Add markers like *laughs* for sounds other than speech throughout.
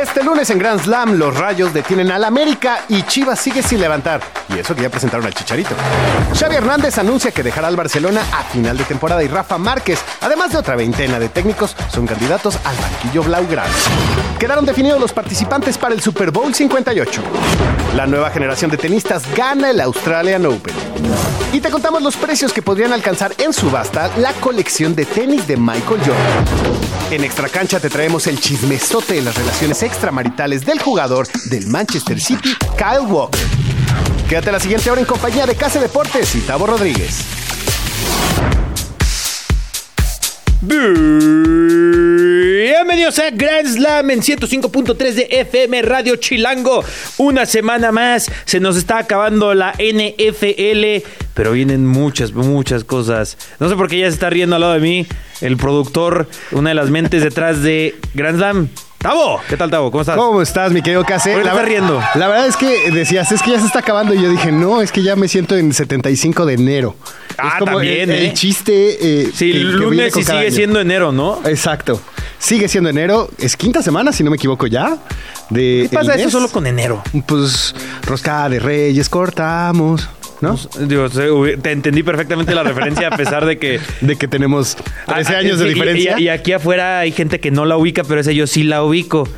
Este lunes en Grand Slam, los Rayos detienen al América y Chivas sigue sin levantar. Y eso que ya presentaron al Chicharito. Xavi Hernández anuncia que dejará al Barcelona a final de temporada y Rafa Márquez, además de otra veintena de técnicos, son candidatos al banquillo Blaugrana. Quedaron definidos los participantes para el Super Bowl 58. La nueva generación de tenistas gana el Australian Open. Y te contamos los precios que podrían alcanzar en subasta la colección de tenis de Michael Jordan. En Extra Cancha te traemos el chismesote de las relaciones extramaritales del jugador del Manchester City, Kyle Walker. Quédate la siguiente hora en compañía de Casa Deportes y Tavo Rodríguez. Bienvenidos a Grand Slam en 105.3 de FM Radio Chilango. Una semana más, se nos está acabando la NFL, pero vienen muchas, muchas cosas. No sé por qué ya se está riendo al lado de mí el productor, una de las mentes detrás de Grand Slam. Tavo, ¿qué tal Tavo? ¿Cómo estás? ¿Cómo estás, mi querido Case? ¿Por qué La, riendo? la verdad es que decías, es que ya se está acabando. Y yo dije, no, es que ya me siento en 75 de enero. Ah, es como también, el, ¿eh? el chiste. eh, Sí, que- lunes y sigue año. siendo enero, ¿no? Exacto. Sigue siendo enero. Es quinta semana, si no me equivoco ya. De ¿Qué pasa eso solo con enero? Pues rosca de reyes cortamos, ¿no? Digo, se- te entendí perfectamente la referencia a pesar de que... *laughs* De que tenemos 13 Ah, años de y- diferencia. Y, y aquí afuera hay gente que no la ubica, pero esa yo sí la ubico.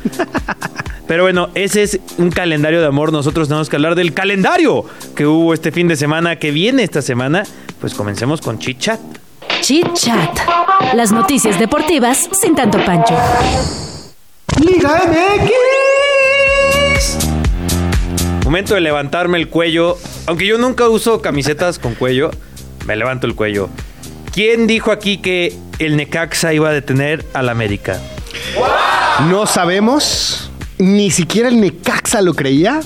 Pero bueno, ese es un calendario de amor. Nosotros tenemos que hablar del calendario que hubo este fin de semana, que viene esta semana. Pues comencemos con Chit Chat. Chit Chat. Las noticias deportivas sin tanto pancho. Liga MX. Momento de levantarme el cuello. Aunque yo nunca uso camisetas con cuello, me levanto el cuello. ¿Quién dijo aquí que el Necaxa iba a detener al América? No sabemos. Ni siquiera el Necaxa lo creía.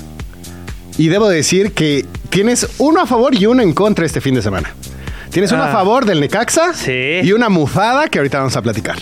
Y debo decir que tienes uno a favor y uno en contra este fin de semana. Tienes Ah. a favor del Necaxa Sí. y una mufada que ahorita vamos a platicar.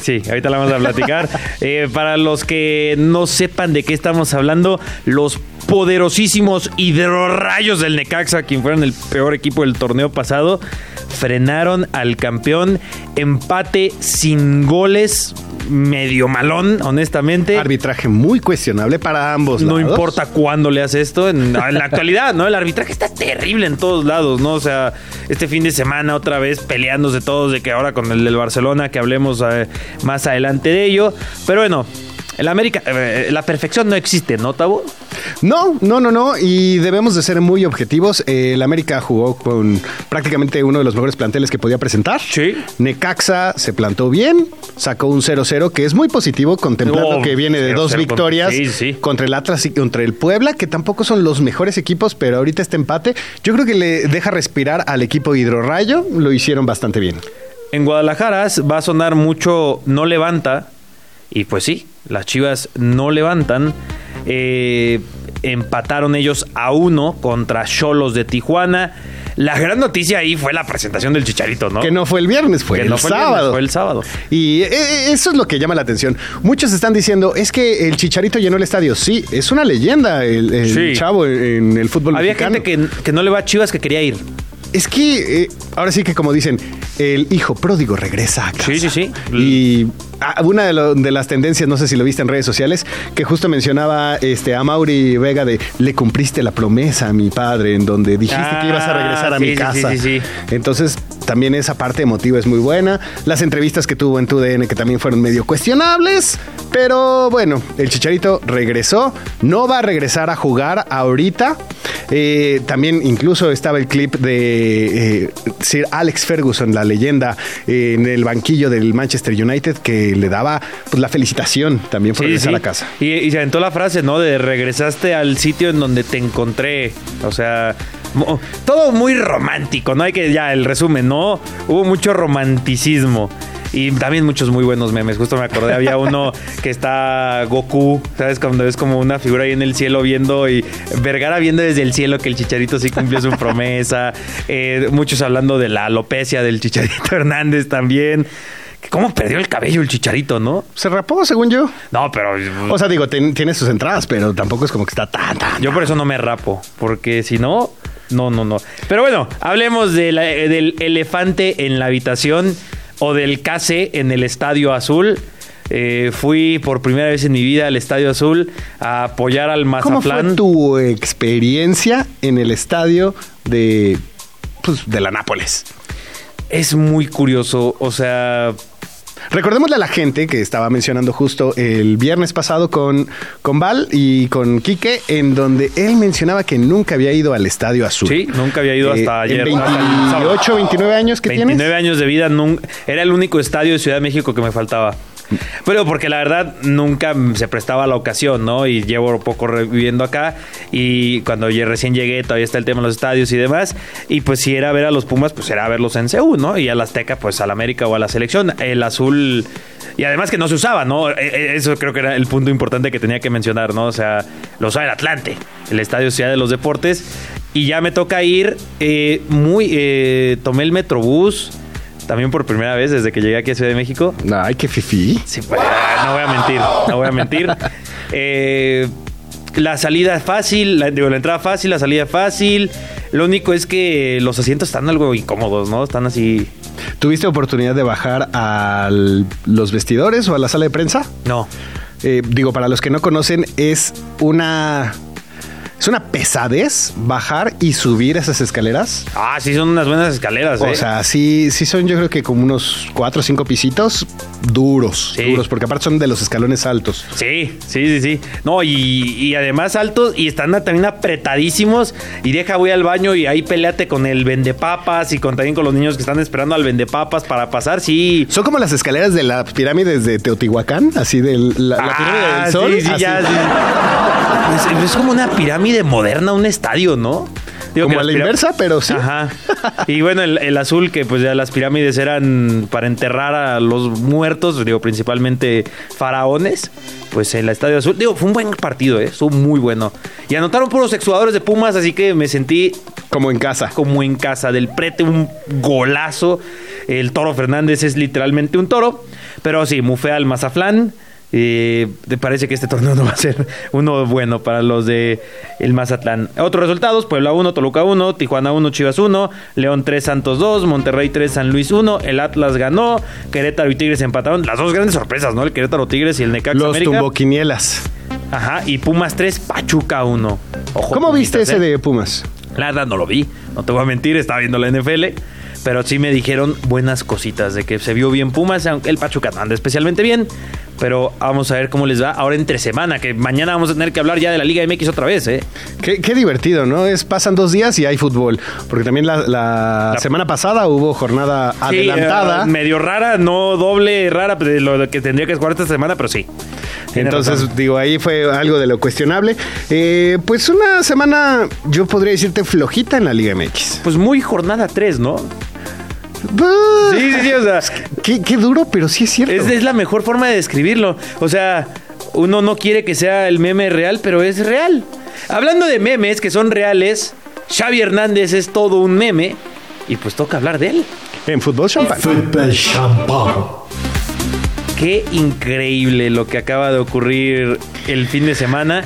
Sí, ahorita la vamos a platicar. *laughs* Eh, para los que no sepan de qué estamos hablando, los poderosísimos hidrorrayos del Necaxa, quien fueron el peor equipo del torneo pasado, frenaron al campeón. Empate sin goles, medio malón, honestamente. Arbitraje muy cuestionable para ambos No lados. importa cuándo le hace esto, en, en la actualidad, ¿no? El arbitraje está terrible en todos lados, ¿no? O sea, este fin de semana otra vez peleándose todos de que ahora con el del Barcelona, que hablemos eh, más adelante de ello. Pero bueno, el América, eh, la perfección no existe, ¿no, Tabo? No, no, no, no. Y debemos de ser muy objetivos. Eh, el América jugó con prácticamente uno de los mejores planteles que podía presentar. Sí. Necaxa se plantó bien, sacó un 0-0 que es muy positivo, contemplando Oh, que viene de 0-0 dos con- victorias sí, sí. contra el Atlas y contra el Puebla, que tampoco son los mejores equipos, pero ahorita este empate yo creo que le deja respirar al equipo Hidrorrayo. Lo hicieron bastante bien. En Guadalajara va a sonar mucho no levanta. Y pues sí, las Chivas no levantan. Eh, empataron ellos a uno contra Cholos de Tijuana. La gran noticia ahí fue la presentación del Chicharito, ¿no? Que no fue el viernes, fue Que el no fue el viernes, sábado. fue el sábado. Y eh, eso es lo que llama la atención. Muchos están diciendo, es que el Chicharito llenó el estadio. Sí, es una leyenda el, el Sí. chavo en, en el fútbol Había mexicano. gente que, que no le va a Chivas que quería ir. Es que eh, ahora sí que como dicen, el hijo pródigo regresa a casa. Sí, sí, sí. Y ah, una de, lo- de las tendencias, no sé si lo viste en redes sociales, que justo mencionaba este, a Mauri Vega de le cumpliste la promesa a mi padre, en donde dijiste Ah, que ibas a regresar a sí, mi casa. sí, sí, sí. Entonces, también esa parte emotiva es muy buena. Las entrevistas que tuvo en TUDN que también fueron medio cuestionables. Pero bueno, el Chicharito regresó. No va a regresar a jugar ahorita. Eh, también incluso estaba el clip de eh, Sir Alex Ferguson, la leyenda, eh, en el banquillo del Manchester United, que le daba pues, la felicitación también por Sí, regresar sí. a casa. Y, y se aventó la frase, ¿no? De regresaste al sitio en donde te encontré. O sea, mo- todo muy romántico, ¿no? Hay que, ya, el resumen, ¿no? Hubo mucho romanticismo. Y también muchos muy buenos memes. Justo me acordé, había *laughs* uno que está Goku, ¿sabes? Cuando es como una figura ahí en el cielo viendo y Vergara viendo desde el cielo que el Chicharito sí cumplió su *laughs* promesa. Eh, muchos hablando de la alopecia del Chicharito *laughs* Hernández también. ¿Cómo perdió el cabello el chicharito, no? Se rapó, según yo. No, pero. O sea, digo, ten- tiene sus entradas, pero tampoco es como que está tan, tan. Yo por eso no me rapo, porque si no, no, no, no. Pero bueno, hablemos de la- del elefante en la habitación o del case en el Estadio Azul. Eh, fui por primera vez en mi vida al Estadio Azul a apoyar al ¿Cómo fue Mazatlán. tu experiencia en el estadio de, pues, de la Nápoles? Es muy curioso, o sea, Recordémosle a la gente que estaba mencionando justo el viernes pasado con, con Val y con Quique, en donde él mencionaba que nunca había ido al Estadio Azul. sí, nunca había ido Eh, hasta ayer. En hasta el sábado. 28, 29 años que 29 tienes. años de vida, era el único estadio de Ciudad de México que me faltaba. Pero porque la verdad nunca se prestaba la ocasión, ¿no? Y llevo poco viviendo acá y cuando yo recién llegué todavía está el tema de los estadios y demás. Y pues si era ver a los Pumas, pues era verlos en CU, ¿no? Y al Azteca, pues al América o a la selección. El azul... Y además que no se usaba, ¿no? E- e- Eso creo que era el punto importante que tenía que mencionar, ¿no? O sea, lo usaba el Atlante, el Estadio Ciudad de los Deportes. Y ya me toca ir eh, muy... eh, tomé el Metrobús también por primera vez desde que llegué aquí a Ciudad de México. Ay, qué fifí. Sí, pues, no voy a mentir, no voy a mentir. Eh, la salida fácil, la, digo, la entrada fácil, la salida fácil. Lo único es que los asientos están algo incómodos, ¿no? Están así. ¿Tuviste oportunidad de bajar a los vestidores o a la sala de prensa? No. Eh, digo, para los que no conocen, es una. Es una pesadez bajar y subir esas escaleras. Ah, sí, son unas buenas escaleras, ¿eh? O sea, sí, sí son yo creo que como unos cuatro o cinco pisitos duros, Sí. duros, porque aparte son de los escalones altos. Sí, sí, sí, sí. No, y, y además altos y están también apretadísimos. Y deja, voy al baño y ahí peleate con el vendepapas y con, también con los niños que están esperando al vendepapas para pasar. Sí. Son como las escaleras de las pirámides de Teotihuacán, así de la, la pirámide Ah, del sol. Sí, sí, así. ya. sí. *laughs* Es, es como una pirámide moderna, un estadio, ¿no? Digo Como a la inversa, pero sí. Ajá. *laughs* Y bueno, el, el azul, que pues ya las pirámides eran para enterrar a los muertos, digo, principalmente faraones, pues en el Estadio Azul. Digo, fue un buen partido, ¿eh? Estuvo muy bueno. Y anotaron puros exjugadores de Pumas, así que me sentí Como en casa. como en casa. Del prete, un golazo. El Toro Fernández es literalmente un toro. Pero sí, mufé al Mazaflán. Eh, te parece que este torneo no va a ser uno bueno para los de el Mazatlán. Otros resultados: Puebla 1, Toluca 1, Tijuana 1, Chivas 1, León 3, Santos 2, Monterrey 3, San Luis 1, el Atlas ganó, Querétaro y Tigres empataron. Las dos grandes sorpresas, ¿no? El Querétaro Tigres y el Necaxa Los América. tumboquinielas. Ajá, y Pumas 3, Pachuca 1. Ojo, ¿Cómo viste ese ¿eh? de Pumas? La verdad no lo vi, no te voy a mentir, estaba viendo la NFL, pero sí me dijeron buenas cositas de que se vio bien Pumas, aunque el Pachuca no anda especialmente bien, pero vamos a ver cómo les va ahora entre semana, que mañana vamos a tener que hablar ya de la Liga MX otra vez, ¿eh? Qué, qué divertido, ¿no? Es pasan dos días y hay fútbol. Porque también la, la La- semana pasada hubo jornada Sí, adelantada. eh, medio rara, no doble rara de lo que tendría que jugar esta semana, pero sí. Entonces, razón. digo, ahí fue algo de lo cuestionable. Eh, pues una semana, yo podría decirte, flojita en la Liga MX. Pues muy jornada 3, ¿no? Sí, sí, sí, o sea, Qué, qué duro, pero sí es cierto. es, es la mejor forma de describirlo. O sea, uno no quiere que sea el meme real, pero es real. Hablando de memes que son reales, Xavi Hernández es todo un meme y pues toca hablar de él. En fútbol champán. Football champagne. Qué increíble lo que acaba de ocurrir el fin de semana.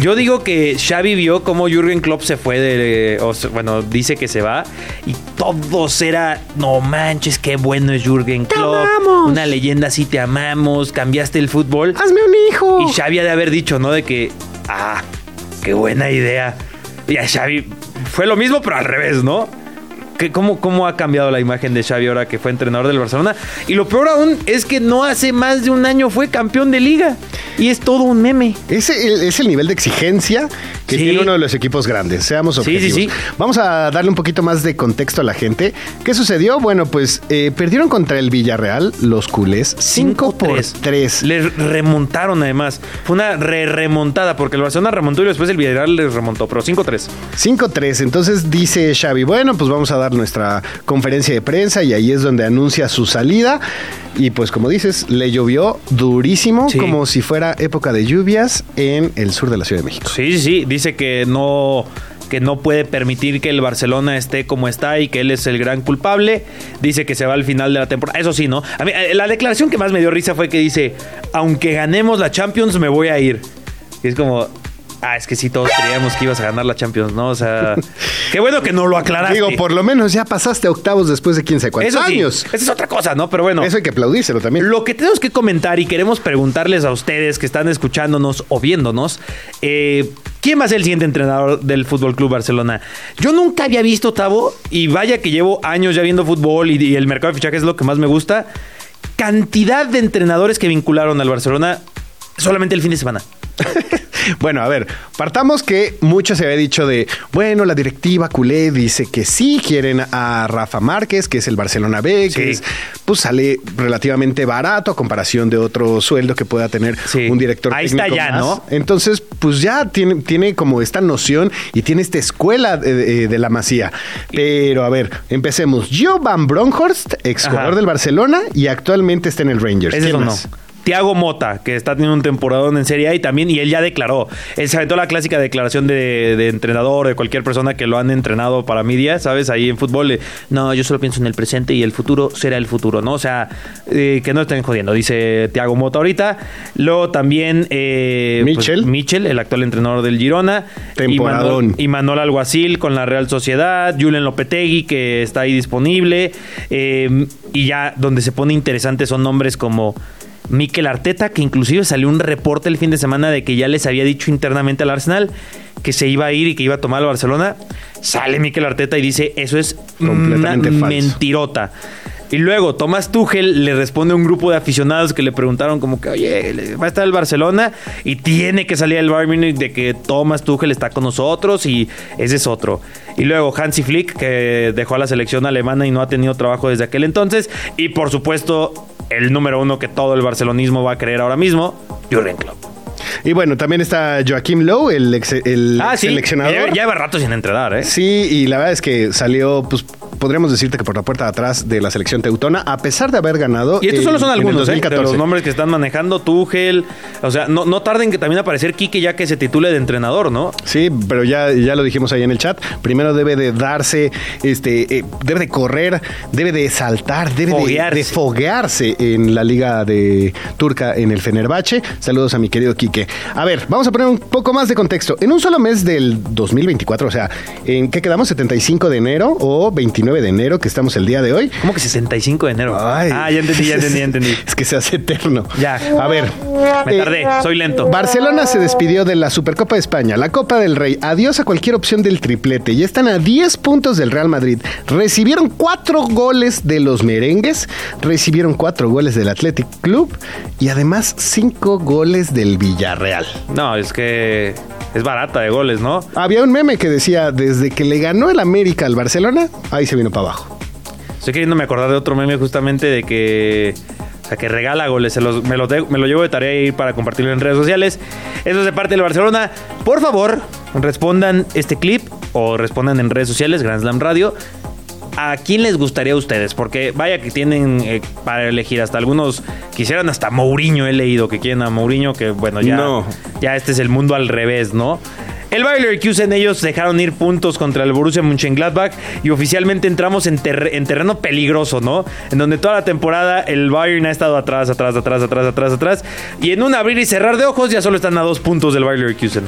Yo digo que Xavi vio cómo Jürgen Klopp se fue de... o bueno, dice que se va. Y todos era... No manches, qué bueno es Jürgen Klopp. amamos. Una leyenda, sí te amamos. Cambiaste el fútbol. Hazme un hijo. Y Xavi ha de haber dicho, ¿no? De que... Ah, qué buena idea. Y a Xavi fue lo mismo, pero al revés, ¿no? ¿Qué- cómo, ¿Cómo ha cambiado la imagen de Xavi ahora que fue entrenador del Barcelona? Y lo peor aún es que no hace más de un año fue campeón de liga. Y es todo un meme. Ese es el nivel de exigencia que Sí. tiene uno de los equipos grandes. Seamos Sí, sí, objetivos. sí. Vamos a darle un poquito más de contexto a la gente. ¿Qué sucedió? Bueno, pues eh, perdieron contra el Villarreal los culés 5 por 3. Les remontaron además. Fue una re remontada porque el Barcelona remontó y después el Villarreal les remontó, pero 5-3. 5-3. Entonces dice Xavi, bueno, pues vamos a dar nuestra conferencia de prensa y ahí es donde anuncia su salida. Y pues como dices, le llovió durísimo, Sí. como si fuera época de lluvias en el sur de la Ciudad de México. Sí, sí, sí. Dice que no que no puede permitir que el Barcelona esté como está y que él es el gran culpable. Dice que se va al final de la temporada. Eso sí, ¿no? A mí, eh, la declaración que más me dio risa fue que dice, aunque ganemos la Champions, me voy a ir. Y es como, Ah, es que sí, todos creíamos que ibas a ganar la Champions, ¿no? O sea, *laughs* qué bueno que no lo aclaraste. Digo, por lo menos ya pasaste a octavos después de 15 cuántos Eso sí, años. esa es otra cosa, ¿no? Pero bueno. Eso hay que aplaudírselo también. Lo que tenemos que comentar y queremos preguntarles a ustedes que están escuchándonos o viéndonos, eh, ¿quién va a ser el siguiente entrenador del Fútbol Club Barcelona? Yo nunca había visto, Tavo, y vaya que llevo años ya viendo fútbol y, y el mercado de fichajes es lo que más me gusta. Cantidad de entrenadores que vincularon al Barcelona solamente el fin de semana. *laughs* Bueno, a ver, partamos que mucho se había dicho de, bueno, la directiva culé dice que sí quieren a Rafa Márquez, que es el Barcelona B, que es, pues sale relativamente barato a comparación de otro sueldo que pueda tener Sí. un director Ahí está técnico ya, más. ¿no? Entonces, pues ya tiene, tiene como esta noción y tiene esta escuela de, de- de la masía. Pero, a ver, empecemos. Joe Van Bronckhorst, ex jugador del Barcelona y actualmente está en el Rangers. Ese es ¿Quién uno. más? Tiago Mota, que está teniendo un temporadón en Serie A y también, y él ya declaró. Él se aventó la clásica declaración de, de entrenador, de cualquier persona que lo han entrenado para media, ¿sabes? Ahí en fútbol, eh, no, yo solo pienso en el presente y el futuro será el futuro, ¿no? O sea, eh, que no estén jodiendo, dice Tiago Mota ahorita. Luego también. Eh, pues, Michel. Michel, el actual entrenador del Girona. Temporadón. Y Manuel Alguacil con la Real Sociedad. Julen Lopetegui, que está ahí disponible. Eh, y ya donde se pone interesante son nombres como Mikel Arteta, que inclusive salió un reporte el fin de semana de que ya les había dicho internamente al Arsenal que se iba a ir y que iba a tomar al Barcelona. Sale Mikel Arteta y dice, eso es Completamente una falso. mentirota. Y luego Tomás Tuchel le responde a un grupo de aficionados que le preguntaron como que, oye, va a estar el Barcelona y tiene que salir el Bayern Múnich de que Tomás Tuchel está con nosotros y ese es otro. Y luego Hansi Flick, que dejó a la selección alemana y no ha tenido trabajo desde aquel entonces. Y por supuesto, el número uno que todo el barcelonismo va a creer ahora mismo, Jurgen Klopp. Y bueno, también está Joaquim Lowe, el, ex- el Ah, sí, seleccionador. ya, lleva rato sin entrenar, ¿eh? Sí, y la verdad es que salió, pues podríamos decirte que por la puerta de atrás de la selección teutona, a pesar de haber ganado. Y estos solo son algunos, ¿eh? De 2014. los nombres que están manejando, Tuchel. O sea, no, no tarden que también aparecer Quique ya que se titule de entrenador, ¿no? Sí, pero ya, ya lo dijimos ahí en el chat. Primero debe de darse, este, eh, debe de correr, debe de saltar, debe de, Foguearse. de foguearse en la liga de turca en el Fenerbahce. Saludos a mi querido Quique. A ver, vamos a poner un poco más de contexto. En un solo mes del 2024, o sea, ¿en qué quedamos? ¿75 de enero o 29 de enero, que estamos el día de hoy? ¿Cómo que 65 de enero? Ay. Ah, ya entendí, ya entendí, ya entendí. *laughs* Es que se hace eterno. Ya. A ver. Me eh, tardé, soy lento. Barcelona se despidió de la Supercopa de España, la Copa del Rey. Adiós a cualquier opción del triplete. Ya están a 10 puntos del Real Madrid. Recibieron 4 goles de los merengues, recibieron 4 goles del Athletic Club y además 5 goles del Villarreal. No, es que es barata de goles, ¿no? Había un meme que decía, desde que le ganó el América al Barcelona, ahí se vino para abajo. Estoy queriéndome acordar de otro meme justamente de que. O sea, que regala goles. Se los- me, de- me lo llevo de tarea ir para compartirlo en redes sociales. Eso es de parte del Barcelona. Por favor, respondan este clip o respondan en redes sociales, Grand Slam Radio. ¿A quién les gustaría a ustedes? Porque vaya que tienen eh, para elegir hasta algunos quisieran hasta Mourinho, he leído que quieren a Mourinho, que bueno, ya, No. ya este es el mundo al revés, ¿no? El Bayer Leverkusen ellos dejaron ir puntos contra el Borussia Mönchengladbach y oficialmente entramos en, en terreno peligroso, ¿no? En donde toda la temporada el Bayern ha estado atrás, atrás, atrás, atrás, atrás, atrás y en un abrir y cerrar de ojos ya solo están a dos puntos del Bayer Leverkusen.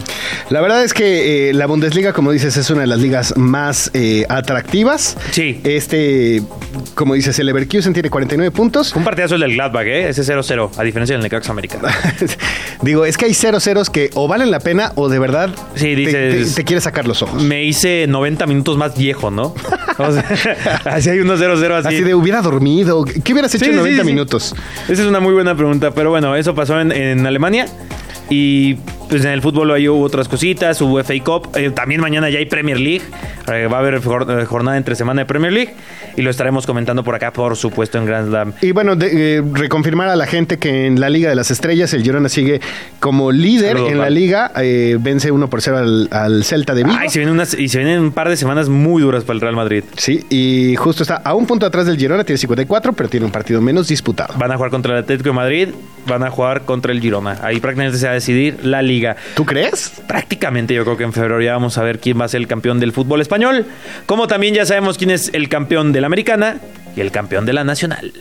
La verdad es que eh, la Bundesliga, como dices, es una de las ligas más eh, atractivas. Sí. Este, como dices, el Leverkusen tiene 49 puntos. Un partidazo el del Gladbach, ¿eh? Ese 0-0, a diferencia del Necaxa América. *laughs* Digo, es que hay cero ceros que o valen la pena o de verdad Sí, te- dices- te, te quieres sacar los ojos. Me hice 90 minutos más viejo, ¿no? O sea, *laughs* así hay unos 0-0 así. Así de hubiera dormido. ¿Qué hubieras hecho Sí, en sí, 90 sí. minutos? Esa es una muy buena pregunta, pero bueno, eso pasó en, en Alemania y pues en el fútbol ahí hubo otras cositas, hubo FA Cup, eh, también mañana ya hay Premier League, Eh, va a haber eh, jornada entre semana de Premier League y lo estaremos comentando por acá, por supuesto, en Grand Slam. Y bueno, de- eh, reconfirmar a la gente que en la Liga de las Estrellas el Girona sigue como líder Saludos, en la liga. eh, vence 1 por 0 al, al Celta de Vigo. Ay, se vienen unas, y se vienen un par de semanas muy duras para el Real Madrid. Sí, y justo está a un punto atrás del Girona, tiene 54, pero tiene un partido menos disputado. Van a jugar contra el Atlético de Madrid, van a jugar contra el Girona. Ahí prácticamente se va a decidir la liga. ¿Tú crees? Prácticamente yo creo que en febrero ya vamos a ver quién va a ser el campeón del fútbol español. Como también ya sabemos quién es el campeón de la americana y el campeón de la nacional.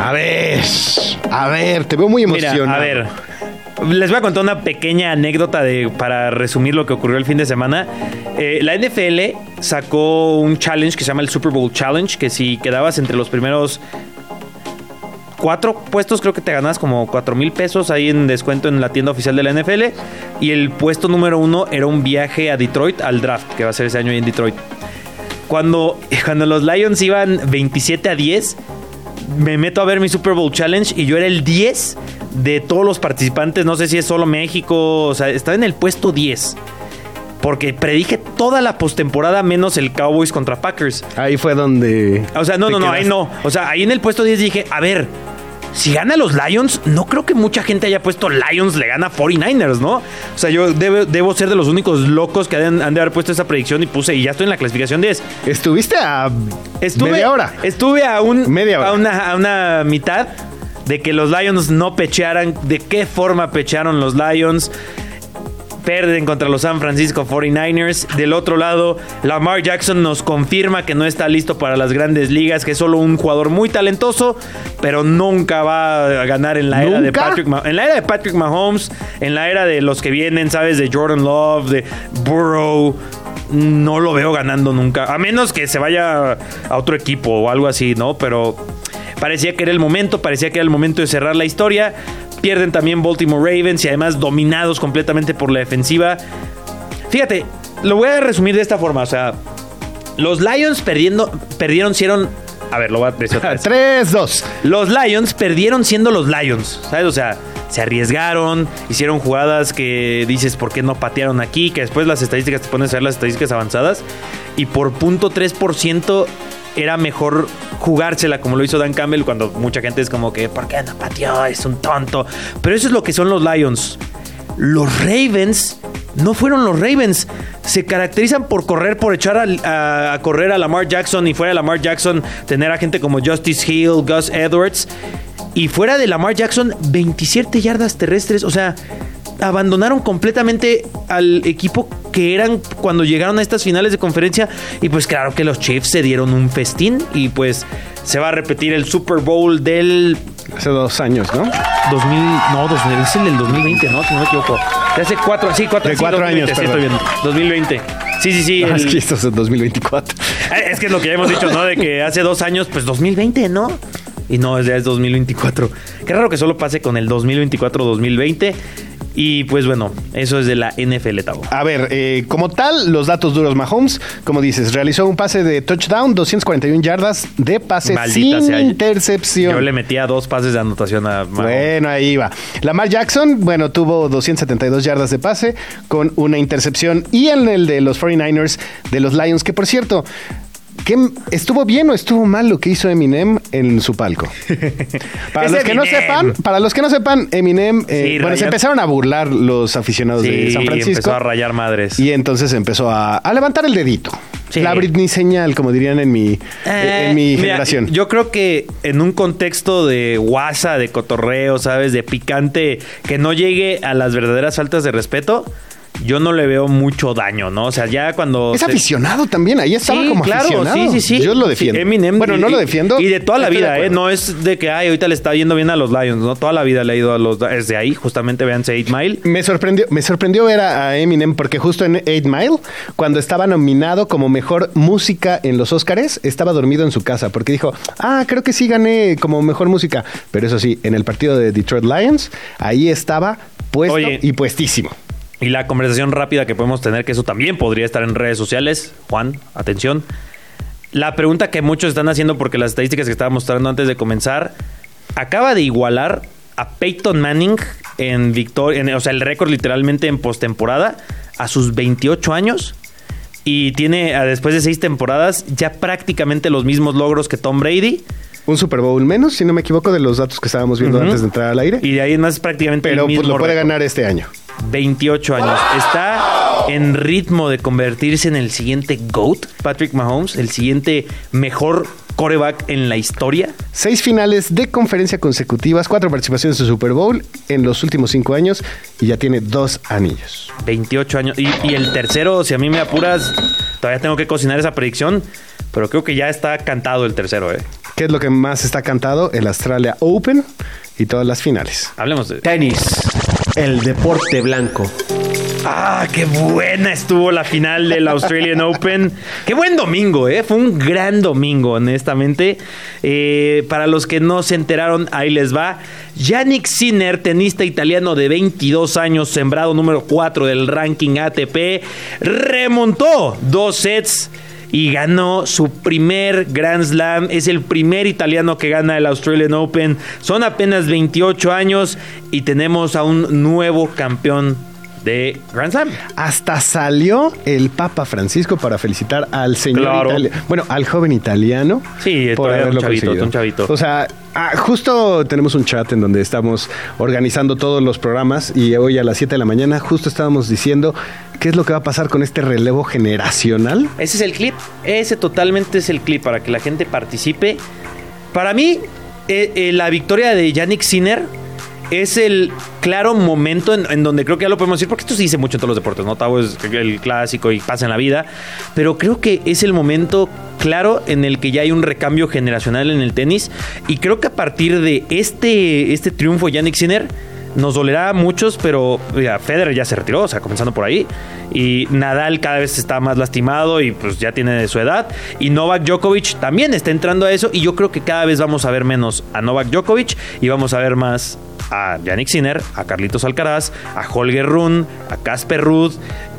A ver, a ver, te veo muy Mira, emocionado. a ver. Les voy a contar una pequeña anécdota de, para resumir lo que ocurrió el fin de semana. Eh, la NFL sacó un challenge que se llama el Super Bowl Challenge, que si quedabas entre los primeros cuatro puestos, creo que te ganabas como cuatro mil pesos ahí en descuento en la tienda oficial de la NFL. Y el puesto número uno era un viaje a Detroit al draft, que va a ser ese año ahí en Detroit. Cuando, *laughs* cuando los Lions iban 27 a 10, me meto a ver mi Super Bowl Challenge y yo era el 10 de todos los participantes. No sé si es solo México, o sea, estaba en el puesto 10. Porque predije toda la postemporada menos el Cowboys contra Packers. Ahí fue donde. O sea, no, no, no, ahí no. O sea, ahí en el puesto 10 dije, a ver, si gana los Lions, no creo que mucha gente haya puesto Lions le gana 49ers, ¿no? O sea, yo debo, debo ser de los únicos locos que han, han de haber puesto esa predicción y puse, y ya estoy en la clasificación 10. Estuviste a Estuve, media hora. Estuve a, un, Media hora. A, una, a una mitad de que los Lions no pechearan. ¿De qué forma pechearon los Lions? Perden contra los San Francisco 49ers. Del otro lado, Lamar Jackson nos confirma que no está listo para las grandes ligas, que es solo un jugador muy talentoso, pero nunca va a ganar en la era de. Patrick En la era de Patrick Mahomes, en la era de los que vienen, ¿sabes? De Jordan Love, de Burrow. No lo veo ganando nunca. A menos que se vaya a otro equipo o algo así, ¿no? Pero parecía que era el momento, parecía que era el momento de cerrar la historia. Pierden también Baltimore Ravens y además dominados completamente por la defensiva. Fíjate, lo voy a resumir de esta forma. O sea, los Lions perdiendo, perdieron, hicieron... A ver, lo voy a decir otra vez. *laughs* 3, 2. Los Lions perdieron siendo los Lions, ¿sabes? O sea, se arriesgaron, hicieron jugadas que dices, ¿por qué no patearon aquí? Que después las estadísticas te pones a ver las estadísticas avanzadas y por punto 3% era mejor jugársela como lo hizo Dan Campbell cuando mucha gente es como que, ¿por qué no pateó? Es un tonto. Pero eso es lo que son los Lions. Los Ravens no fueron los Ravens. Se caracterizan por correr, por echar a, a correr a Lamar Jackson y fuera de Lamar Jackson tener a gente como Justice Hill, Gus Edwards. Y fuera de Lamar Jackson, 27 yardas terrestres. O sea, abandonaron completamente al equipo que eran cuando llegaron a estas finales de conferencia. Y pues claro que los Chiefs se dieron un festín. Y pues se va a repetir el Super Bowl del Hace dos años, ¿no? 2000, no, 2000, es el del 2020, ¿no? Si no me equivoco. De hace cuatro, sí, cuatro, De sí, cuatro 2020, años, sí, estoy viendo. 2020. Sí, sí, sí. Ah, el- Es que esto es en 2024. eh, es que es lo que ya hemos dicho, ¿no? De que hace dos años, pues 2020, ¿no? Y no, ya es 2024. Qué raro que solo pase con el 2024-2020. Y pues bueno, eso es de la NFL, Tavo. A ver, eh, como tal, los datos duros Mahomes, como dices, realizó un pase de touchdown, 241 yardas de pase Maldita sin sea. intercepción. Yo le metía dos pases de anotación a Mahomes. Bueno, ahí va. Lamar Jackson, bueno, tuvo 272 yardas de pase con una intercepción. Y en el de los 49ers de los Lions, que por cierto, ¿qué, ¿estuvo bien o estuvo mal lo que hizo Eminem en su palco? *laughs* Para los que no sepan, para los que no sepan, Eminem, eh, Sí, bueno, se empezaron a burlar los aficionados de San Francisco. empezó a rayar madres. Y entonces empezó a, a levantar el dedito. Sí. La Britney señal, como dirían en mi, Eh, en mi mira, generación. Yo creo que en un contexto de guasa, de cotorreo, ¿sabes? De picante, que no llegue a las verdaderas faltas de respeto, yo no le veo mucho daño, ¿no? O sea, ya cuando... es aficionado también, ahí estaba Sí, como claro, aficionado. sí, sí, sí. Yo lo defiendo. Sí, Eminem. bueno, no lo defiendo. Y de toda la vida, ¿eh? No es de que, ay, ahorita le está yendo bien a los Lions, ¿no? Toda la vida le ha ido a los... Es de ahí, justamente, véanse 8 Mile. Me sorprendió, me sorprendió ver a, a Eminem porque justo en 8 Mile, cuando estaba nominado como mejor música en los Óscares, estaba dormido en su casa porque dijo, ah, creo que sí gané como mejor música. Pero eso sí, en el partido de Detroit Lions, ahí estaba puesto Oye. y puestísimo. Y la conversación rápida que podemos tener, que eso también podría estar en redes sociales. Juan, atención. La pregunta que muchos están haciendo, porque las estadísticas que estaba mostrando antes de comenzar, acaba de igualar a Peyton Manning en victoria, en- o sea, el récord literalmente en postemporada, a sus 28 años y tiene, después de seis temporadas, ya prácticamente los mismos logros que Tom Brady. Un Super Bowl menos, si no me equivoco, de los datos que estábamos viendo antes de entrar al aire. Y de ahí más prácticamente pero el mismo pues lo puede récord. ganar este año. 28 años. Está en ritmo de convertirse en el siguiente GOAT, Patrick Mahomes, el siguiente mejor coreback en la historia. Seis finales de conferencia consecutivas, cuatro participaciones en Super Bowl en los últimos cinco años y ya tiene dos anillos. 28 años. Y, y el tercero, si a mí me apuras, todavía tengo que cocinar esa predicción. Pero creo que ya está cantado el tercero, ¿eh? ¿Qué es lo que más está cantado? El Australia Open y todas las finales. Hablemos de... Tenis, el deporte blanco. Ah, qué buena estuvo la final del Australian Open. Qué buen domingo, ¿eh? Fue un gran domingo, honestamente. Eh, para los que no se enteraron, ahí les va. Yannick Sinner, tenista italiano de 22 años, sembrado número 4 del ranking ATP, remontó dos sets y ganó su primer Grand Slam. Es el primer italiano que gana el Australian Open. Son apenas 28 años y tenemos a un nuevo campeón de Grand Slam. Hasta salió el Papa Francisco para felicitar al señor Claro. bueno, al joven italiano Sí, por haberlo un chavito, conseguido. un chavito. O sea, ah, justo tenemos un chat en donde estamos organizando todos los programas y hoy a las 7 de la mañana justo estábamos diciendo qué es lo que va a pasar con este relevo generacional. Ese es el clip. Ese totalmente es el clip para que la gente participe. Para mí, eh, eh, la victoria de Yannick Sinner es el claro momento en, donde creo que ya lo podemos decir, porque esto se dice mucho en todos los deportes, ¿no? Tavo es el clásico y pasa en la vida, pero creo que es el momento claro en el que ya hay un recambio generacional en el tenis y creo que a partir de este, este triunfo Yannick Sinner nos dolerá a muchos, pero Federer ya se retiró, o sea, comenzando por ahí. Y Nadal cada vez está más lastimado y pues ya tiene su edad. Y Novak Djokovic también está entrando a eso. Y yo creo que cada vez vamos a ver menos a Novak Djokovic y vamos a ver más a Yannick Sinner, a Carlitos Alcaraz, a Holger Run, a Casper Ruud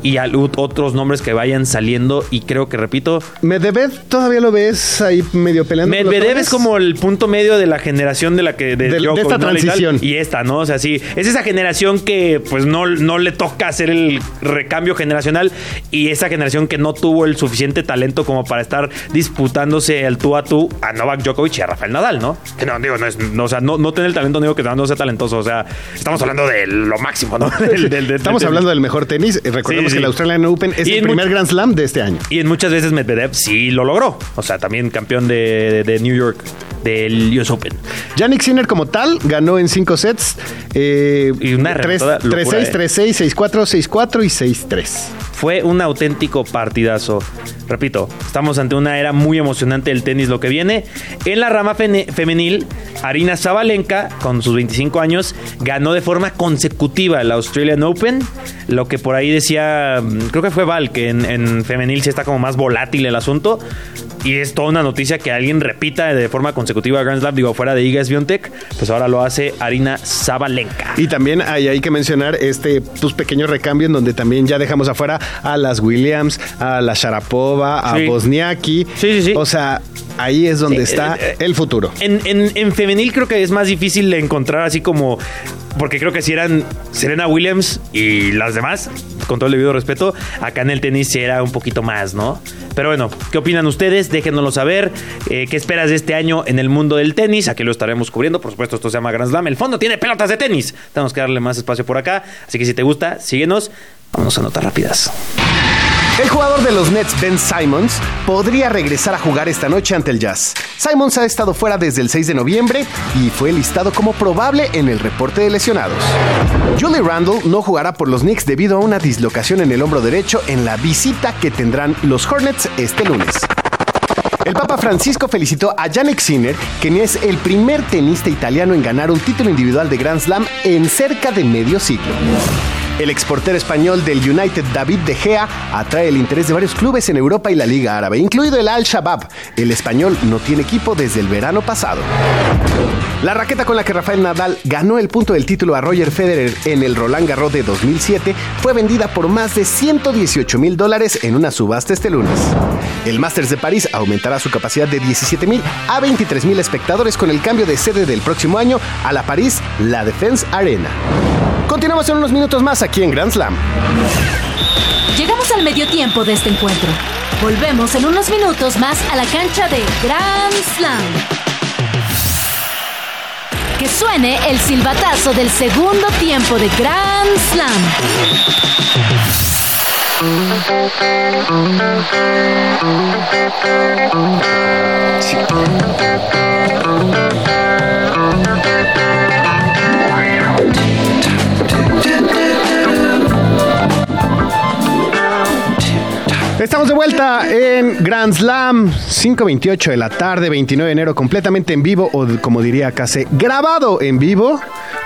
y a ut- otros nombres que vayan saliendo. Y creo que, repito, Medvedev todavía lo ves ahí medio peleando. Medvedev es como el punto medio de la generación de la que de, De- esta ¿no? Y tal. transición. y esta, ¿no? O sea, sí, es esa generación que pues no, no le toca hacer el recambio generacional y esa generación que no tuvo el suficiente talento como para estar disputándose el tú a tú a Novak Djokovic y a Rafael Nadal, ¿no? Que no, digo, no es, no, o sea, no, no tener el talento, no digo que no sea talentoso, o sea, estamos hablando de lo máximo, ¿no? *laughs* Del- del- del- Estamos hablando del mejor tenis. Eh, Recordemos Sí, sí. que el Australian Open es Y el primer Grand Slam de este año. Y en muchas veces Medvedev sí lo logró. O sea, también campeón de, de New York del US Open. Yannick Sinner como tal ganó en cinco sets. Eh, Y una tres- remontada locura, 3-6, eh. 3-6, 6-4, 6-4 y 6-3. Fue un auténtico partidazo. Repito, estamos ante una era muy emocionante del tenis lo que viene. En la rama femenil, Arina Zabalenka, con sus 25 años, ganó de forma consecutiva el Australian Open. Lo que por ahí decía, mm, creo que fue Val, que en, en femenil sí está como más volátil el asunto. Y es toda una noticia que alguien repita de forma consecutiva Grand Slam, digo, fuera de Iga Swiatek, pues ahora lo hace Arina Zabalenka. Y también hay, hay que mencionar este pues, pequeño recambio en donde también ya dejamos afuera a las Williams, a la Sharapova, a Sí. Bosniaki. Sí, sí, sí. O sea, ahí es donde Sí, está eh, eh, el futuro. En, en- en femenil creo que es más difícil de encontrar así como. Porque creo que si eran Serena Williams y las demás, con todo el debido respeto, acá en el tenis era un poquito más, ¿no? Pero bueno, ¿qué opinan ustedes? Déjenoslo saber. Eh, ¿Qué esperas de este año en el mundo del tenis? Aquí lo estaremos cubriendo. Por supuesto, esto se llama Grand Slam. El fondo tiene pelotas de tenis. Tenemos que darle más espacio por acá. Así que si te gusta, síguenos. Vamos a notas rápidas. El jugador de los Nets, Ben Simons, podría regresar a jugar esta noche ante el Jazz. Simons ha estado fuera desde el 6 de noviembre y fue listado como probable en el reporte de lesionados. Julie Randle no jugará por los Knicks debido a una dislocación en el hombro derecho en la visita que tendrán los Hornets este lunes. El Papa Francisco felicitó a Yannick Sinner, quien es el primer tenista italiano en ganar un título individual de Grand Slam en cerca de medio siglo. El exportero español del United David De Gea atrae el interés de varios clubes en Europa y la Liga Árabe, incluido el Al-Shabaab. El español no tiene equipo desde el verano pasado. La raqueta con la que Rafael Nadal ganó el punto del título a Roger Federer en el Roland Garros de 2007 fue vendida por más de 118 mil dólares en una subasta este lunes. El Masters de París aumentará su capacidad de 17 mil a 23 mil espectadores con el cambio de sede del próximo año a la París La Défense Arena. Continuamos en unos minutos más aquí en Grand Slam. Llegamos al medio tiempo de este encuentro. Volvemos en unos minutos más a la cancha de Grand Slam. Que suene el silbatazo del segundo tiempo de Grand Slam. Estamos de vuelta en Grand Slam, 5.28 de la tarde, 29 de enero, completamente en vivo, o como diría Case, grabado en vivo.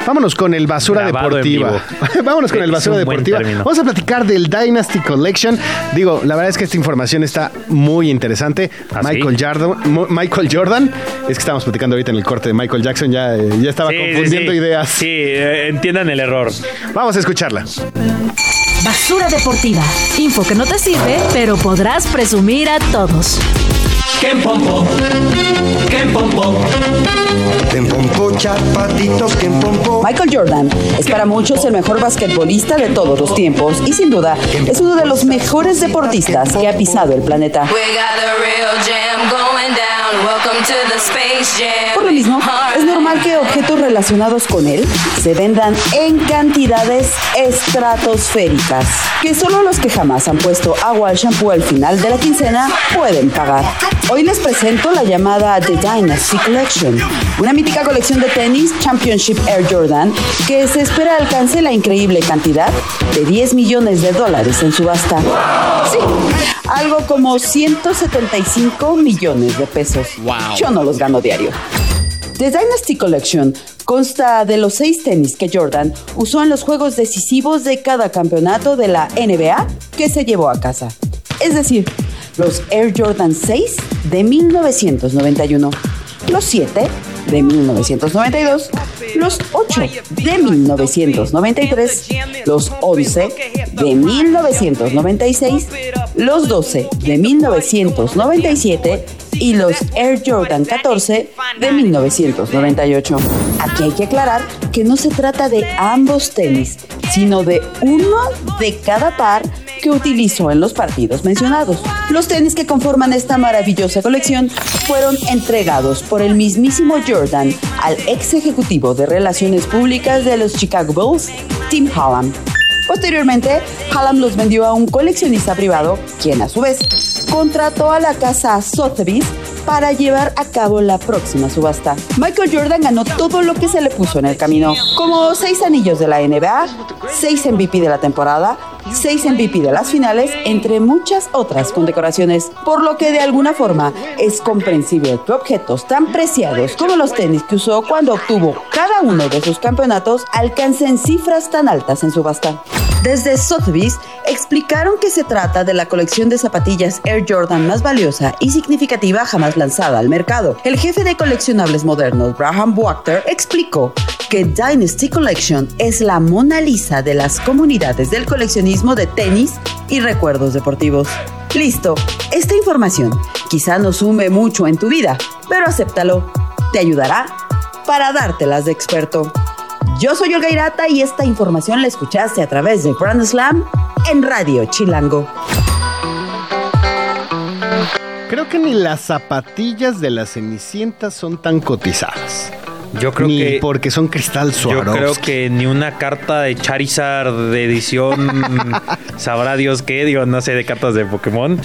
Vámonos con el Basura Grabado Deportiva. *laughs* Vámonos con el Basura Deportiva. Vamos a platicar del Dynasty Collection. Digo, la verdad es que esta información está muy interesante. ¿Ah, sí? Michael, Jordan, Michael Jordan, es que estamos platicando ahorita en el corte de Michael Jackson, ya, eh, ya estaba Sí, confundiendo sí. ideas. Sí, eh, entiendan el error. Vamos a escucharla. Basura deportiva. Info que no te sirve, pero podrás presumir a todos. Chapatitos. Michael Jordan es para muchos el mejor basquetbolista de todos los tiempos y sin duda es uno de los mejores deportistas que ha pisado el planeta. We got the real jam going down. Welcome to the Space Jam. Por lo mismo, es normal que objetos relacionados con él se vendan en cantidades estratosféricas, que solo los que jamás han puesto agua al shampoo al final de la quincena pueden pagar. Hoy les presento la llamada The Dynasty Collection, una mítica colección de tenis Championship Air Jordan que se espera alcance la increíble cantidad de 10 millones de dólares en subasta. Sí, algo como 175 millones de pesos. Yo no los gano diario. The Dynasty Collection consta de los seis tenis que Jordan usó en los juegos decisivos de cada campeonato de la NBA que se llevó a casa. Es decir, los Air Jordan 6 de 1991, los 7 de 1992, los 8 de 1993, los 11 de 1996, los 12 de 1997 y los Air Jordan 14 de 1998. Aquí hay que aclarar que no se trata de ambos tenis, sino de uno de cada par que utilizó en los partidos mencionados. Los tenis que conforman esta maravillosa colección fueron entregados por el mismísimo Jordan al ex ejecutivo de Relaciones Públicas de los Chicago Bulls, Tim Hallam. Posteriormente, Hallam los vendió a un coleccionista privado, quien a su vez contrató a la casa Sotheby's para llevar a cabo la próxima subasta. Michael Jordan ganó todo lo que se le puso en el camino, como seis anillos de la NBA, seis MVP de la temporada, seis MVP de las finales, entre muchas otras condecoraciones, por lo que de alguna forma es comprensible que objetos tan preciados como los tenis que usó cuando obtuvo cada uno de sus campeonatos alcancen cifras tan altas en subasta. Desde Sotheby's explicaron que se trata de la colección de zapatillas Air Jordan más valiosa y significativa jamás lanzada al mercado. El jefe de coleccionables modernos, Graham Wachter, explicó que Dynasty Collection es la Mona Lisa de las comunidades del coleccionismo de tenis y recuerdos deportivos. Listo, esta información quizá no sume mucho en tu vida, pero acéptalo, te ayudará para dártelas de experto. Yo soy Olga Irata y esta información la escuchaste a través de Grand Slam en Radio Chilango. Creo que ni las zapatillas de la Cenicienta son tan cotizadas. Yo creo ni que. porque son cristal Yo creo que ni una carta de Charizard de edición *laughs* sabrá Dios qué, digo, no sé, de cartas de Pokémon.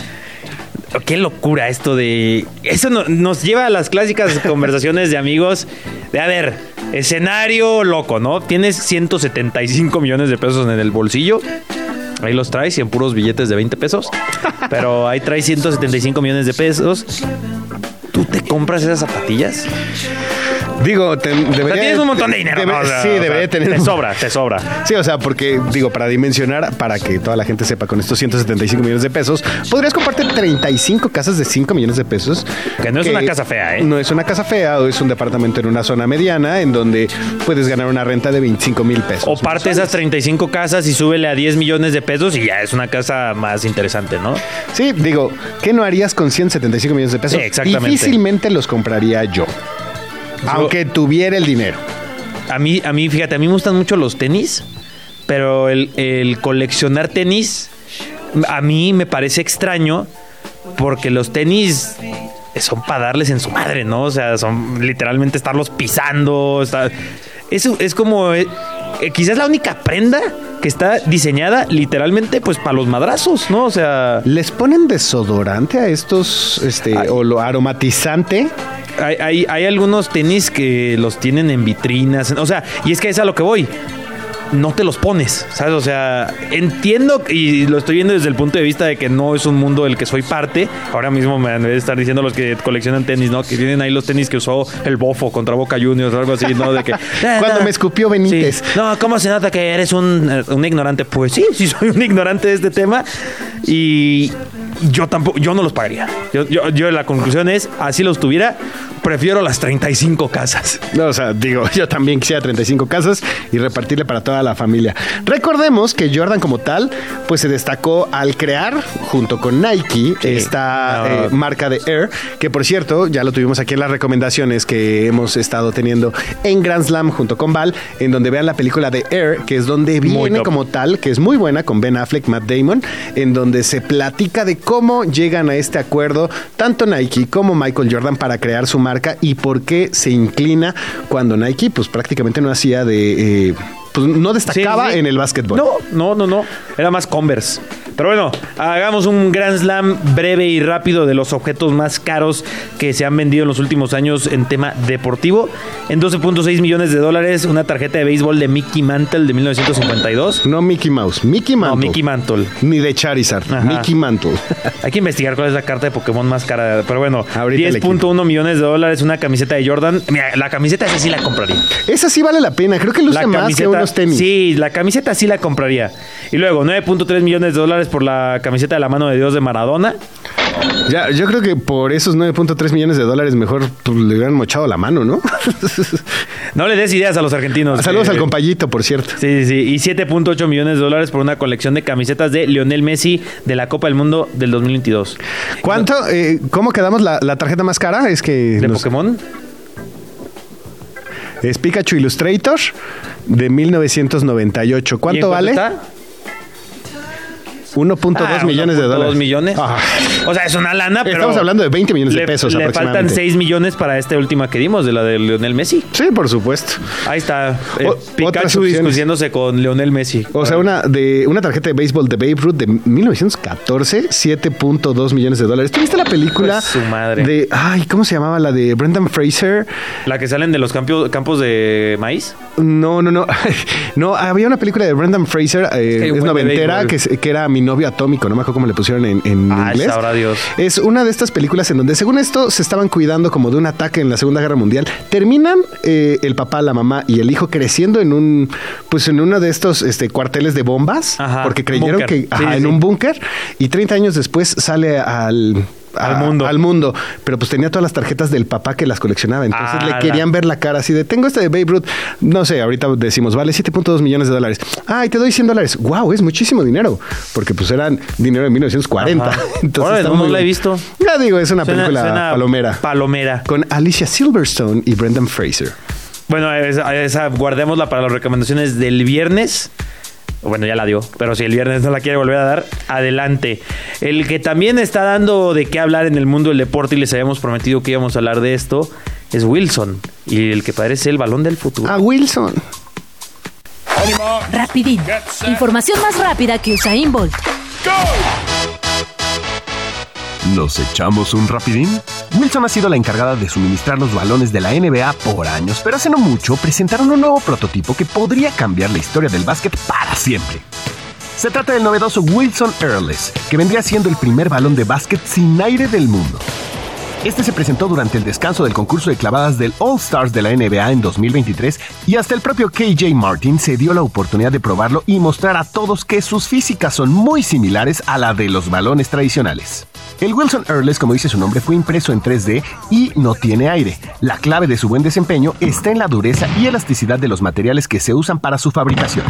Qué locura esto de... Eso no- nos lleva a las clásicas *laughs* conversaciones de amigos de, a ver, escenario loco, ¿no? Tienes 175 millones de pesos en el bolsillo. Ahí los traes y en puros billetes de 20 pesos. Pero ahí traes 175 millones de pesos. ¿Tú te compras esas zapatillas? Digo, te- O sea, debería... tienes un montón de dinero. debe- ¿no? O sea, sí, o sea, debería tener... Te sobra, te sobra. Sí, o sea, porque digo, para dimensionar, para que toda la gente sepa con estos 175 millones de pesos, podrías comprarte 35 casas de 5 millones de pesos. Que no es una casa fea, ¿eh? No es una casa fea, o es un departamento en una zona mediana en donde puedes ganar una renta de 25 mil pesos. O parte esas 35 casas y súbele a 10 millones de pesos y ya es una casa más interesante, ¿no? Sí, digo, ¿qué no harías con 175 millones de pesos? Sí, exactamente. Difícilmente los compraría yo. Aunque tuviera el dinero. A mí, a mí, fíjate, a mí me gustan mucho los tenis, pero el, el coleccionar tenis a mí me parece extraño porque los tenis son para darles en su madre, ¿no? O sea, son literalmente estarlos pisando. está- Eso es como eh, quizás la única prenda que está diseñada literalmente pues para los madrazos, ¿no? O sea, ¿Les ponen desodorante a estos, este, Ay. o lo aromatizante? hay, hay- hay algunos tenis que los tienen en vitrinas. O sea, y es que es a lo que voy. No te los pones, ¿sabes? O sea, entiendo y lo estoy viendo desde el punto de vista de que no es un mundo del que soy parte. Ahora mismo me han de estar diciendo los que coleccionan tenis, ¿no? Que tienen ahí los tenis que usó el Bofo contra Boca Juniors o algo así, ¿no? De que. *laughs* Cuando me escupió Benítez. Sí. No, ¿cómo se nota que eres un, un ignorante? Pues sí, sí soy un ignorante de este tema. Y yo tampoco, yo no los pagaría. Yo, yo, yo la conclusión es, así los tuviera, prefiero las 35 casas. No, o sea, digo, *laughs* yo también quisiera 35 casas y repartirle para toda la familia. Recordemos que Jordan como tal, pues se destacó al crear, junto con Nike, esta No. eh, marca de Air, que por cierto, ya lo tuvimos aquí en las recomendaciones que hemos estado teniendo en Grand Slam junto con Val, en donde vean la película de Air, que es donde viene como tal, que es muy buena con Ben Affleck, Matt Damon, en donde se platica de cómo llegan a este acuerdo tanto Nike como Michael Jordan para crear su marca y por qué se inclina cuando Nike pues prácticamente no hacía de... eh, pues no destacaba Sí, sí. en el básquetbol. No, no, no, no. Era más Converse. Pero bueno, hagamos un Grand Slam breve y rápido de los objetos más caros que se han vendido en los últimos años en tema deportivo. En 12.6 millones de dólares, una tarjeta de béisbol de Mickey Mantle de 1952. No Mickey Mouse, Mickey No, Mantle. Mickey Mantle. Ni de Charizard, Ajá. Mickey Mantle. *laughs* Hay que investigar cuál es la carta de Pokémon más cara. Pero bueno, Ahorita le 10.1 millones de dólares, una camiseta de Jordan. Mira, la camiseta esa sí la compraría. Esa sí vale la pena, creo que luce La más que unos tenis. Sí, la camiseta sí la compraría. Y luego 9.3 millones de dólares por la camiseta de la mano de Dios de Maradona. Ya, yo creo que por esos 9.3 millones de dólares mejor pues, le hubieran mochado la mano, ¿no? *laughs* No le des ideas a los argentinos. Saludos Eh, al compayito, por cierto. Sí, sí, sí. Y 7.8 millones de dólares por una colección de camisetas de Lionel Messi de la Copa del Mundo del 2022. ¿Cuánto? eh, ¿Cómo quedamos la, la tarjeta más cara? Es que ¿De nos- Pokémon? es Pikachu Illustrator de 1998. ¿Y en ¿Cuánto vale? está? 1.2 Ah, millones de 1.2 dólares. millones. Ah, O sea, es una lana, pero... Estamos hablando de 20 millones de pesos Le faltan aproximadamente. 6 millones para esta última que dimos, de la de Lionel Messi. sí, por supuesto. Ahí está. eh, O- Pikachu discutiéndose con Lionel Messi. O sea, una de una tarjeta de béisbol de Babe Ruth de 1914, 7.2 millones de dólares. ¿Tuviste la película Pues su madre. de ay, ¿cómo se llamaba la de Brendan Fraser? La que salen de los campos, campos de maíz. No, no, no. *laughs* no, había una película de Brendan Fraser, eh, es noventera, que, que era Mi novio atómico, no me acuerdo cómo le pusieron en, en Ah, inglés. sabrá Dios. Es una de estas películas en donde, según esto, se estaban cuidando como de un ataque en la Segunda Guerra Mundial. Terminan eh, el papá, la mamá y el hijo creciendo en un, pues en uno de estos este, cuarteles de bombas, Ajá, porque creyeron que, Sí, ajá, sí, en sí. un búnker, y 30 años después sale al Al a- mundo. Al mundo. Pero pues tenía todas las tarjetas del papá que las coleccionaba. Entonces Ah, le la- querían ver la cara así de, tengo este de Babe Ruth. No sé, ahorita decimos, vale 7.2 millones de dólares. Ay, te doy 100 dólares. Wow, es muchísimo dinero. Porque pues eran dinero de 1940. Ajá. *laughs* Entonces Órale, no, muy la he visto. Ya digo, es una Suena- película suena palomera. Palomera. Con Alicia Silverstone y Brendan Fraser. Bueno, esa, esa guardémosla para las recomendaciones del viernes. Bueno, ya la dio, pero si el viernes no la quiere volver a dar, adelante. El que también está dando de qué hablar en el mundo del deporte y les habíamos prometido que íbamos a hablar de esto es Wilson y el que parece el balón del futuro. Ah, Wilson. Rapidín. Información más rápida que Usain Bolt. ¿Nos echamos un rapidín? Wilson ha sido la encargada de suministrar los balones de la NBA por años, pero hace no mucho presentaron un nuevo prototipo que podría cambiar la historia del básquet para siempre. Se trata del novedoso Wilson Airless, que vendría siendo el primer balón de básquet sin aire del mundo. Este se presentó durante el descanso del concurso de clavadas del All Stars de la NBA en 2023 y hasta el propio KJ Martin se dio la oportunidad de probarlo y mostrar a todos que sus físicas son muy similares a la de los balones tradicionales. El Wilson Airless, como dice su nombre, fue impreso en 3D y no tiene aire. La clave de su buen desempeño está en la dureza y elasticidad de los materiales que se usan para su fabricación.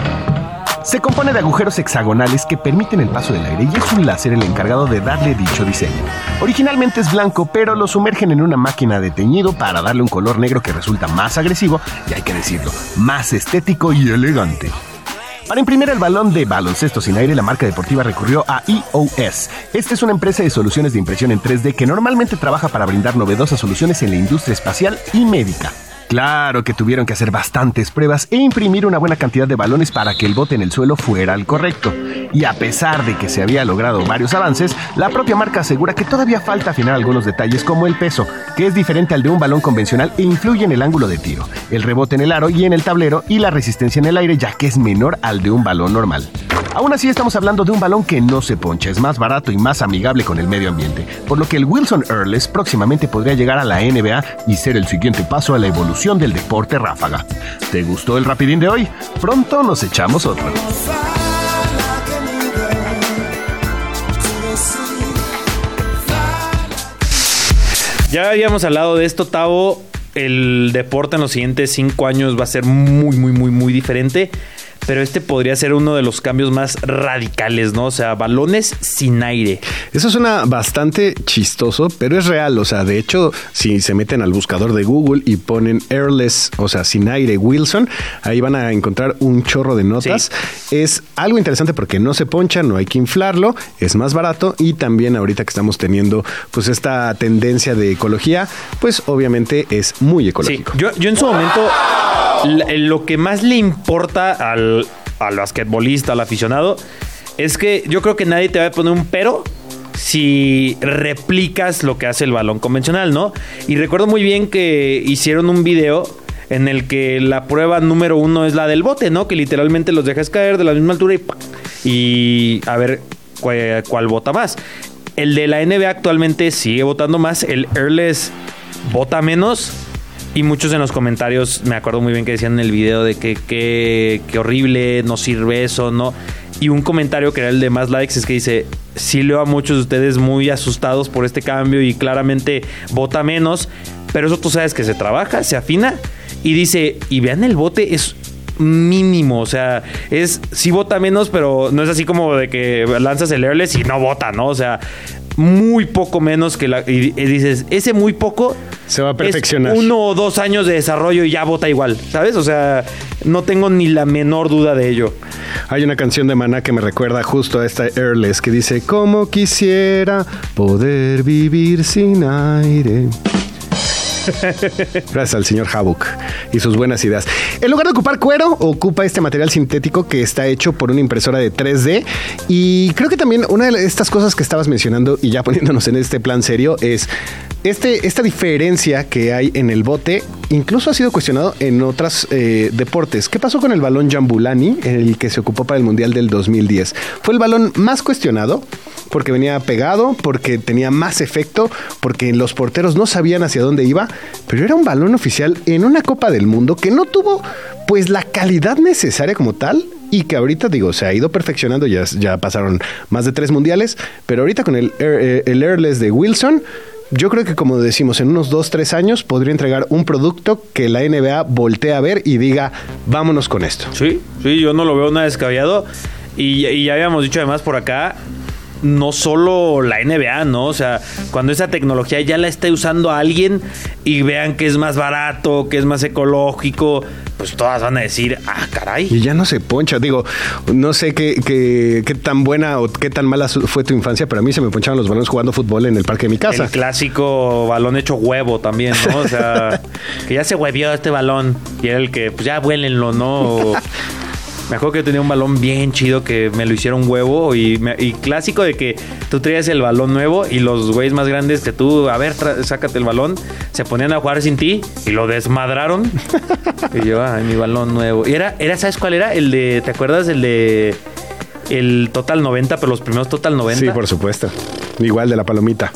Se compone de agujeros hexagonales que permiten el paso del aire y es un láser el encargado de darle dicho diseño. Originalmente es blanco, pero lo sumergen en una máquina de teñido para darle un color negro que resulta más agresivo y hay que decirlo, más estético y elegante. Para imprimir el balón de baloncesto sin aire, la marca deportiva recurrió a EOS. Esta es una empresa de soluciones de impresión en 3D que normalmente trabaja para brindar novedosas soluciones en la industria espacial y médica. Claro que tuvieron que hacer bastantes pruebas e imprimir una buena cantidad de balones para que el bote en el suelo fuera el correcto. Y a pesar de que se había logrado varios avances, la propia marca asegura que todavía falta afinar algunos detalles como el peso, que es diferente al de un balón convencional e influye en el ángulo de tiro, el rebote en el aro y en el tablero y la resistencia en el aire ya que es menor al de un balón normal. Aún así estamos hablando de un balón que no se poncha, es más barato y más amigable con el medio ambiente, por lo que el Wilson Earles próximamente podría llegar a la NBA y ser el siguiente paso a la evolución del deporte ráfaga. ¿Te gustó el rapidín de hoy? Pronto nos echamos otro. Ya habíamos hablado de esto, Tavo. El deporte en los siguientes cinco años va a ser muy, muy, muy, muy diferente. Pero este podría ser uno de los cambios más radicales, ¿no? O sea, balones sin aire. Eso suena bastante chistoso, pero es real. O sea, de hecho, si se meten al buscador de Google y ponen airless, o sea, sin aire Wilson, ahí van a encontrar un chorro de notas. Es algo interesante porque no se poncha, no hay que inflarlo, es más barato y también ahorita que estamos teniendo pues esta tendencia de ecología, pues obviamente es muy Sí, ecológico. yo, yo en su momento, lo que más le importa al, al basquetbolista, al aficionado, es que yo creo que nadie te va a poner un pero si replicas lo que hace el balón convencional, ¿no? Y recuerdo muy bien que hicieron un video en el que la prueba número uno es la del bote, ¿no? Que literalmente los dejas caer de la misma altura y, y a ver cuál, cuál bota más. El de la NBA actualmente sigue votando más, el Airless vota menos. Y muchos en los comentarios, me acuerdo muy bien que decían en el video de que que horrible, no sirve eso, ¿no? Y un comentario que era el de más likes es que dice, sí leo a muchos de ustedes muy asustados por este cambio y claramente vota menos, pero eso tú sabes que se trabaja, se afina y dice, y vean el bote, es mínimo, o sea, es sí vota menos, pero no es así como de que lanzas el airless y no vota, ¿no? O sea, muy poco menos que la... Y, y dices, ese muy poco... Se va a es perfeccionar. uno o dos años de desarrollo y ya vota igual, ¿sabes? O sea, no tengo ni la menor duda de ello. Hay una canción de Maná que me recuerda justo a esta Airless que dice, como quisiera poder vivir sin aire. *laughs* Gracias al señor Havok y sus buenas ideas. En lugar de ocupar cuero, ocupa este material sintético que está hecho por una impresora de 3D. Y creo que también una de estas cosas que estabas mencionando y ya poniéndonos en este plan serio es este, esta diferencia que hay en el bote. Incluso ha sido cuestionado en otros deportes. ¿Qué pasó con el balón Jambulani, el que se ocupó para el Mundial del 2010? Fue el balón más cuestionado porque venía pegado, porque tenía más efecto, porque los porteros no sabían hacia dónde iba, pero era un balón oficial en una Copa del Mundo que no tuvo pues la calidad necesaria como tal y que ahorita digo se ha ido perfeccionando, ya, ya pasaron más de tres mundiales, pero ahorita con el, eh, el Airless de Wilson yo creo que como decimos, en unos dos, tres años podría entregar un producto que la NBA voltea a ver y diga, vámonos con esto. Sí, sí, yo no lo veo nada descabellado. Y, y ya habíamos dicho además por acá, no solo la NBA, ¿no? O sea, cuando esa tecnología ya la esté usando alguien y vean que es más barato, que es más ecológico, pues todas van a decir, ah, caray. Y ya no se poncha. Digo, no sé qué, qué, qué tan buena o qué tan mala fue tu infancia, pero a mí se me ponchaban los balones jugando fútbol en el parque de mi casa. El clásico balón hecho huevo también, ¿no? O sea, *laughs* que ya se huevió este balón. Y era el que, pues ya vuélenlo, ¿no? Me acuerdo que yo tenía un balón bien chido que me lo hicieron huevo y, me- y clásico de que tú traías el balón nuevo y los güeyes más grandes que tú, a ver, sácate el balón, se ponían a jugar sin ti y lo desmadraron. *laughs* y yo, ay, mi balón nuevo. Y era, era, ¿sabes cuál era? El de, ¿te acuerdas? El de el Total 90, pero los primeros Total 90. Sí, por supuesto. Igual de la palomita.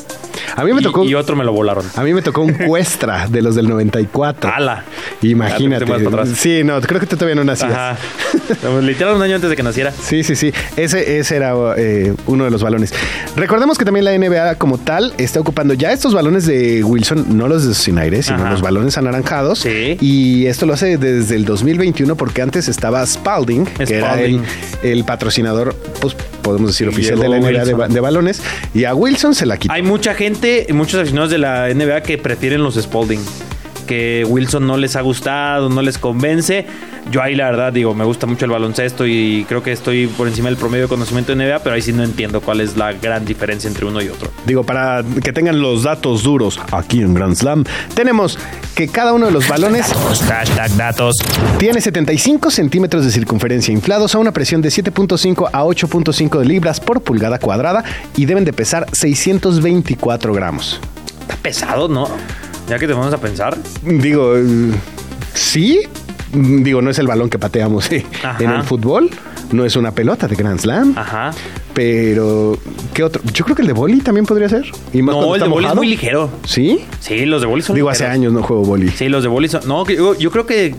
A mí me Y- tocó. y otro me lo volaron. A mí me tocó un *laughs* Cuestra de los del 94. ¡Hala! Imagínate. Atrás. Sí, no, creo que tú todavía no nacías. Ajá. *laughs* Literal un año antes de que naciera. Sí, sí, sí. Ese, ese era eh, uno de los balones. Recordemos que también la NBA como tal está ocupando ya estos balones de Wilson, no los de sin aire, sino Ajá. los balones anaranjados. Sí. Y esto lo hace desde el 2021 porque antes estaba Spalding, que era el, Spalding. el patrocinador, pues podemos decir, oficial de la NBA de balones. Y a Wilson se la quitó. Hay mucha gente, muchos aficionados de la NBA que prefieren los Spalding. Que Wilson no les ha gustado, no les convence. Yo ahí la verdad digo, me gusta mucho el baloncesto y creo que estoy por encima del promedio de conocimiento de NBA, pero ahí sí no entiendo cuál es la gran diferencia entre uno y otro. Digo, para que tengan los datos duros aquí en Grand Slam, tenemos que cada uno de los balones Hashtag datos. tiene 75 centímetros de circunferencia inflados a una presión de 7.5 a 8.5 de libras por pulgada cuadrada y deben de pesar 624 gramos. Está pesado, ¿no? Ya que te vamos a pensar. Digo, eh, sí. Digo, no es el balón que pateamos eh, en el fútbol. No es una pelota de Grand Slam. Ajá. Pero, ¿qué otro? Yo creo que el de boli también podría ser. Y más No, el de boli es muy ligero. ¿Sí? Sí, los de boli son Digo, hace años no juego boli. Sí, los de boli son. No, yo, yo creo que.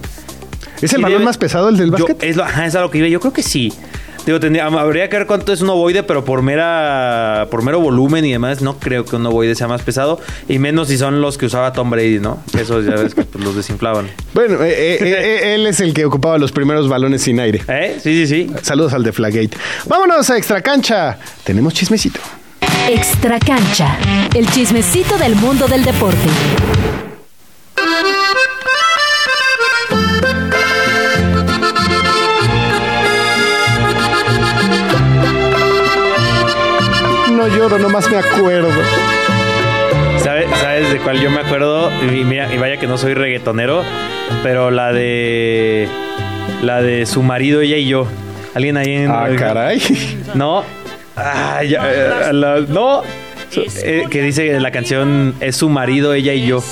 ¿Es el balón debe- más pesado el del Yo- básquet? es, lo, ajá, es a lo que iba. Yo creo que sí. Digo, tendría- habría que ver cuánto es un ovoide, pero por mera por mero volumen y demás, no creo que un ovoide sea más pesado. Y menos si son los que usaba Tom Brady, ¿no? Esos ya ves que pues, los desinflaban. Bueno, eh, eh, eh, él es el que ocupaba los primeros balones sin aire. ¿Eh? Sí, sí, sí. Saludos al de Flagate. Vámonos a Extra Cancha. Tenemos chismecito. Extra cancha. El chismecito del mundo del deporte. Lloro, nomás me acuerdo. ¿Sabe- ¿Sabes de cuál yo me acuerdo? Y, mira, y vaya que no soy reggaetonero, pero la de. La de su marido, ella y yo. Alguien ahí en. Ah, caray. No. Ah, ya, eh, la- no. Eh, que dice la canción es su marido, ella y yo.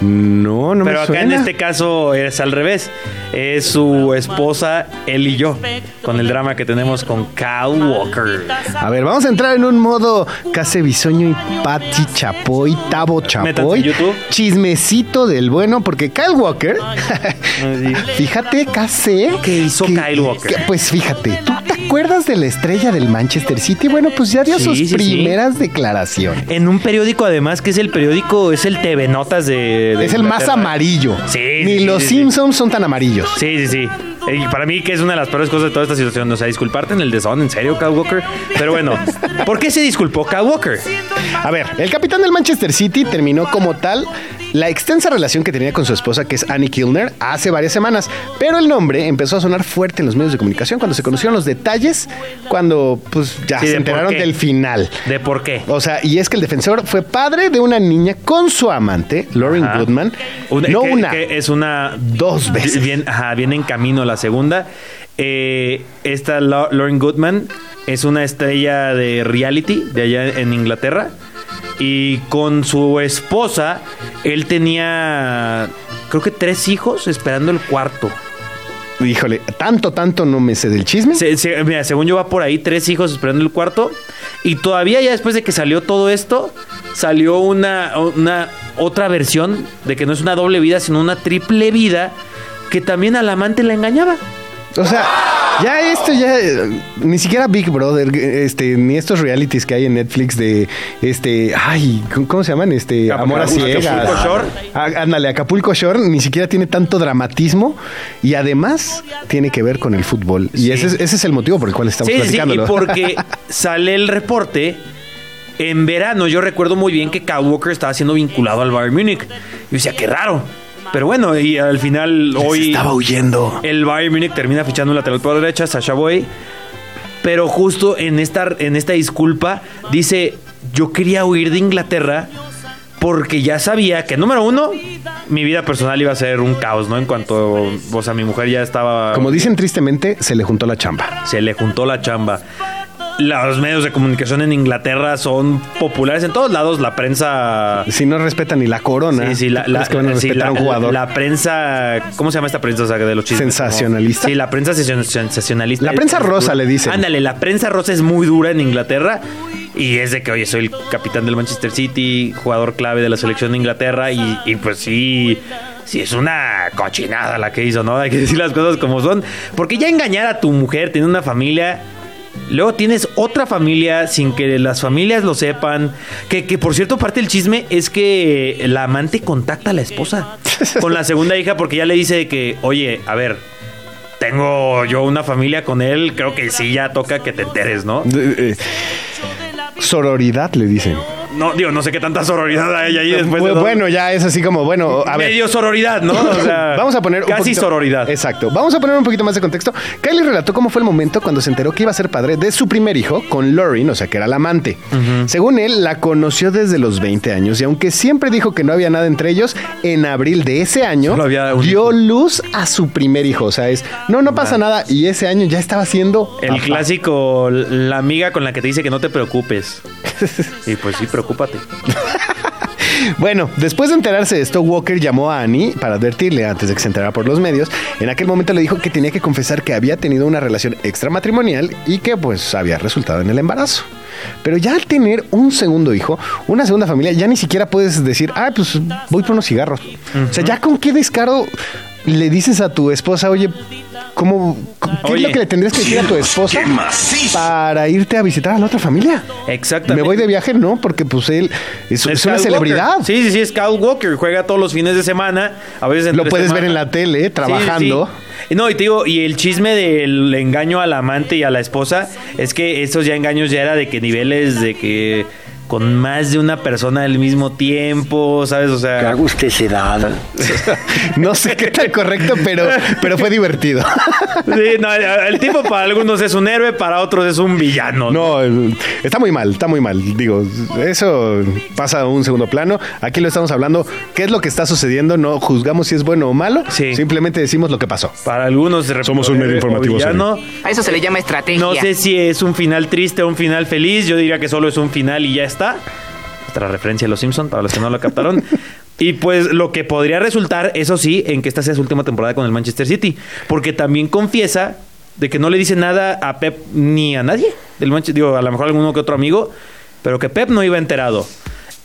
No, no Pero me acá suena. en este caso es al revés. Es su esposa, él y yo. Con el drama que tenemos con Kyle Walker. A ver, vamos a entrar en un modo Case Bisoño y Patti Chapoy, Tabo Chapoy. en YouTube. Chismecito del bueno, porque Kyle Walker, *laughs* fíjate, Case. ¿Qué hizo que- Kyle Walker? que- pues fíjate, ¿tú te acuerdas de la estrella del Manchester City? Bueno, pues ya dio Sí, sus sí, sí. primeras declaraciones. En un periódico, además, que es el periódico, es el TV Notas de. de Es el más amarillo. Sí, Ni sí, los sí, sí. Simpsons son tan amarillos. Sí, sí, sí. Y para mí que es una de las peores cosas de toda esta situación. O sea, disculparte en el desón, en serio, Kyle Walker. Pero bueno, ¿por qué se disculpó Kyle Walker? A ver, el capitán del Manchester City terminó como tal la extensa relación que tenía con su esposa, que es Annie Kilner, hace varias semanas. Pero el nombre empezó a sonar fuerte en los medios de comunicación cuando se conocieron los detalles, cuando pues ya Sí, se de enteraron del final. ¿De por qué? O sea, y es que el defensor fue padre de una niña con su amante, Lauren Ajá. Goodman. Una- no que- una, que es una. dos veces. Bien, ajá, viene en camino la segunda. Eh, esta Lau- Lauren Goodman es una estrella de reality de allá en Inglaterra. Y con su esposa, él tenía, creo que tres hijos esperando el cuarto. Híjole, tanto, tanto no me sé del chisme. Se- se- mira, según yo va por ahí, tres hijos esperando el cuarto. Y todavía ya después de que salió todo esto, salió una, una otra versión de que no es una doble vida, sino una triple vida, que también al amante la engañaba. O sea, ya esto ya ni siquiera Big Brother, este, ni estos realities que hay en Netflix de este, ay, ¿cómo- ¿cómo se llaman? Este, Acapulco- Amor a ciegas. Acapulco Shore. Ah, Ándale, Acapulco Shore ni siquiera tiene tanto dramatismo y además tiene que ver con el fútbol. Y ese, es, ese es el motivo por el cual estamos Sí, sí, sí, y platicándolo. porque *laughs* sale el reporte. En verano yo recuerdo muy bien que Kyle Walker estaba siendo vinculado al Bayern Múnich. Y decía, qué raro. Pero bueno, y al final hoy... estaba huyendo. El Bayern Múnich termina fichando un lateral por derecha, Sasha Boy. Pero justo en esta, en esta disculpa dice, yo quería huir de Inglaterra porque ya sabía que, número uno, mi vida personal iba a ser un caos, ¿no? En cuanto, o sea, mi mujer ya estaba... Como dicen tristemente, se le juntó la chamba. Se le juntó la chamba. Los medios de comunicación en Inglaterra son populares en todos lados. La prensa... Si no respetan ni la corona, Sí, sí, la, ¿tú la- que van a sí, respetar la- a un jugador. la prensa, ¿cómo se llama esta prensa? O sea, de los chismes. Sensacionalista. Sí, la prensa sen- sensacionalista. La prensa rosa, le dicen. Ándale, la prensa rosa es muy dura en Inglaterra. Y es de que, oye, soy el capitán del Manchester City, jugador clave de la selección de Inglaterra. Y, y pues sí, sí, es una cochinada la que hizo, ¿no? Hay que decir las cosas como son. Porque ya engañar a tu mujer, tener una familia. Luego tienes otra familia sin que las familias lo sepan. Que, que por cierto, parte del chisme es que la amante contacta a la esposa con la segunda hija porque ya le dice que, oye, a ver, tengo yo una familia con él. Creo que sí, ya toca que te enteres, ¿no? De- eh, Sororidad le dicen. No, digo, no sé qué tanta sororidad hay ahí después. de bueno, ya es así como, bueno, a ver. medio sororidad, ¿no? O sea, *laughs* Vamos a poner un casi poquito- sororidad. Exacto. Vamos a poner un poquito más de contexto. Kylie relató cómo fue el momento cuando se enteró que iba a ser padre de su primer hijo con Lauren, o sea, que era la amante. Según él, la conoció desde los 20 años y aunque siempre dijo que no había nada entre ellos, en abril de ese año dio luz a su primer hijo. O sea, es, no, no pasa nada. Y ese año ya estaba siendo El clásico, la amiga con la que te dice que no te preocupes. *laughs* Y pues sí, preocúpate. *laughs* Bueno, después de enterarse de esto, Walker llamó a Annie para advertirle antes de que se enterara por los medios. En aquel momento le dijo que tenía que confesar que había tenido una relación extramatrimonial y que pues había resultado en el embarazo. Pero ya al tener un segundo hijo, una segunda familia, ya ni siquiera puedes decir, ah, pues voy por unos cigarros. O sea, ya con qué descaro le dices a tu esposa, oye, ¿cómo, ¿qué Oye. es lo que le tendrías que decir a tu esposa para irte a visitar a la otra familia? Exactamente. Me voy de viaje, no, porque pues él es, es una celebridad. Sí, sí, sí, Scout Walker. Juega todos los fines de semana. A veces Lo entre puedes semana. ver en la tele, trabajando. sí. No, y te digo, y el chisme del engaño al amante y a la esposa es que esos ya engaños ya era de que niveles de que con más de una persona al mismo tiempo, ¿sabes? O sea, usted se da. *laughs* No sé qué tan correcto, pero, pero fue divertido. *laughs* sí, no, el tipo para algunos es un héroe, para otros es un villano. No, eh, está muy mal, está muy mal. Digo, eso pasa a un segundo plano. Aquí lo estamos hablando. ¿Qué es lo que está sucediendo? No juzgamos si es bueno o malo. Sí. Simplemente decimos lo que pasó. Para algunos Somos un medio o informativo, villano. A eso se le llama estrategia. No sé si es un final triste o un final feliz. Yo diría que solo es un final y ya está. Otra referencia a los Simpson para los que no lo captaron. Y pues lo que podría resultar, eso sí, en que esta sea su última temporada con el Manchester City. Porque también confiesa de que no le dice nada a Pep ni a nadie. Del Manchester, digo, a lo mejor alguno que otro amigo. Pero que Pep no iba enterado.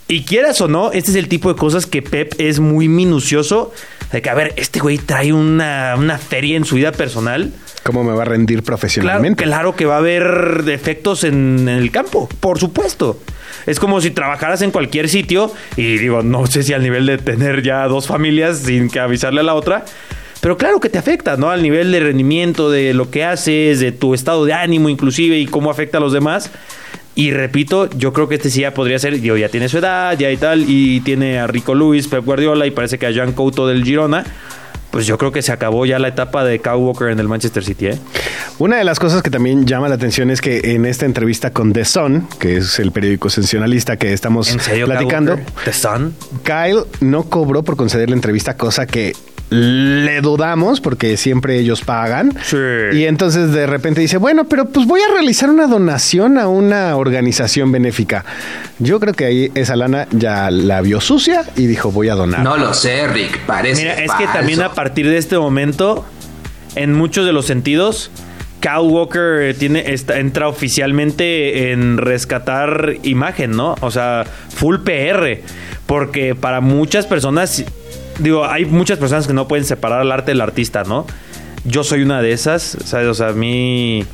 Y quieras o no, este es el tipo de cosas que Pep es muy minucioso. De que, a ver, este güey trae una, una feria en su vida personal. ¿Cómo me va a rendir Claro, profesionalmente? claro que va a haber defectos en, en el campo, por supuesto. Es como si trabajaras en cualquier sitio y digo, no sé si al nivel de tener ya dos familias sin que avisarle a la otra, pero claro que te afecta, ¿no? Al nivel de rendimiento, de lo que haces, de tu estado de ánimo inclusive y cómo afecta a los demás. Y repito, yo creo que este sí ya podría ser, digo, ya tiene su edad, ya y tal, y tiene a Rico Luis, Pep Guardiola y parece que a Jean Couto del Girona. Pues yo creo que se acabó ya la etapa de Kyle Walker en el Manchester City, ¿eh? Una de las cosas que también llama la atención es que en esta entrevista con The Sun, que es el periódico sensacionalista que estamos ¿En serio, Kyle platicando, Walker? ¿The Sun? Kyle no cobró por conceder la entrevista, cosa que le dudamos porque siempre ellos pagan. Sí. Y entonces de repente dice, bueno, pero pues voy a realizar una donación a una organización benéfica. Yo creo que ahí esa lana ya la vio sucia y dijo, voy a donar. No lo sé, Rick. Parece Mira, es que también a partir de este momento, en muchos de los sentidos, Kyle Walker tiene, está, entra oficialmente en rescatar imagen, ¿no? O sea, full PR. Porque para muchas personas, digo, hay muchas personas que no pueden separar al arte del artista, ¿no? Yo soy una de esas, ¿sabes? O sea, a mí.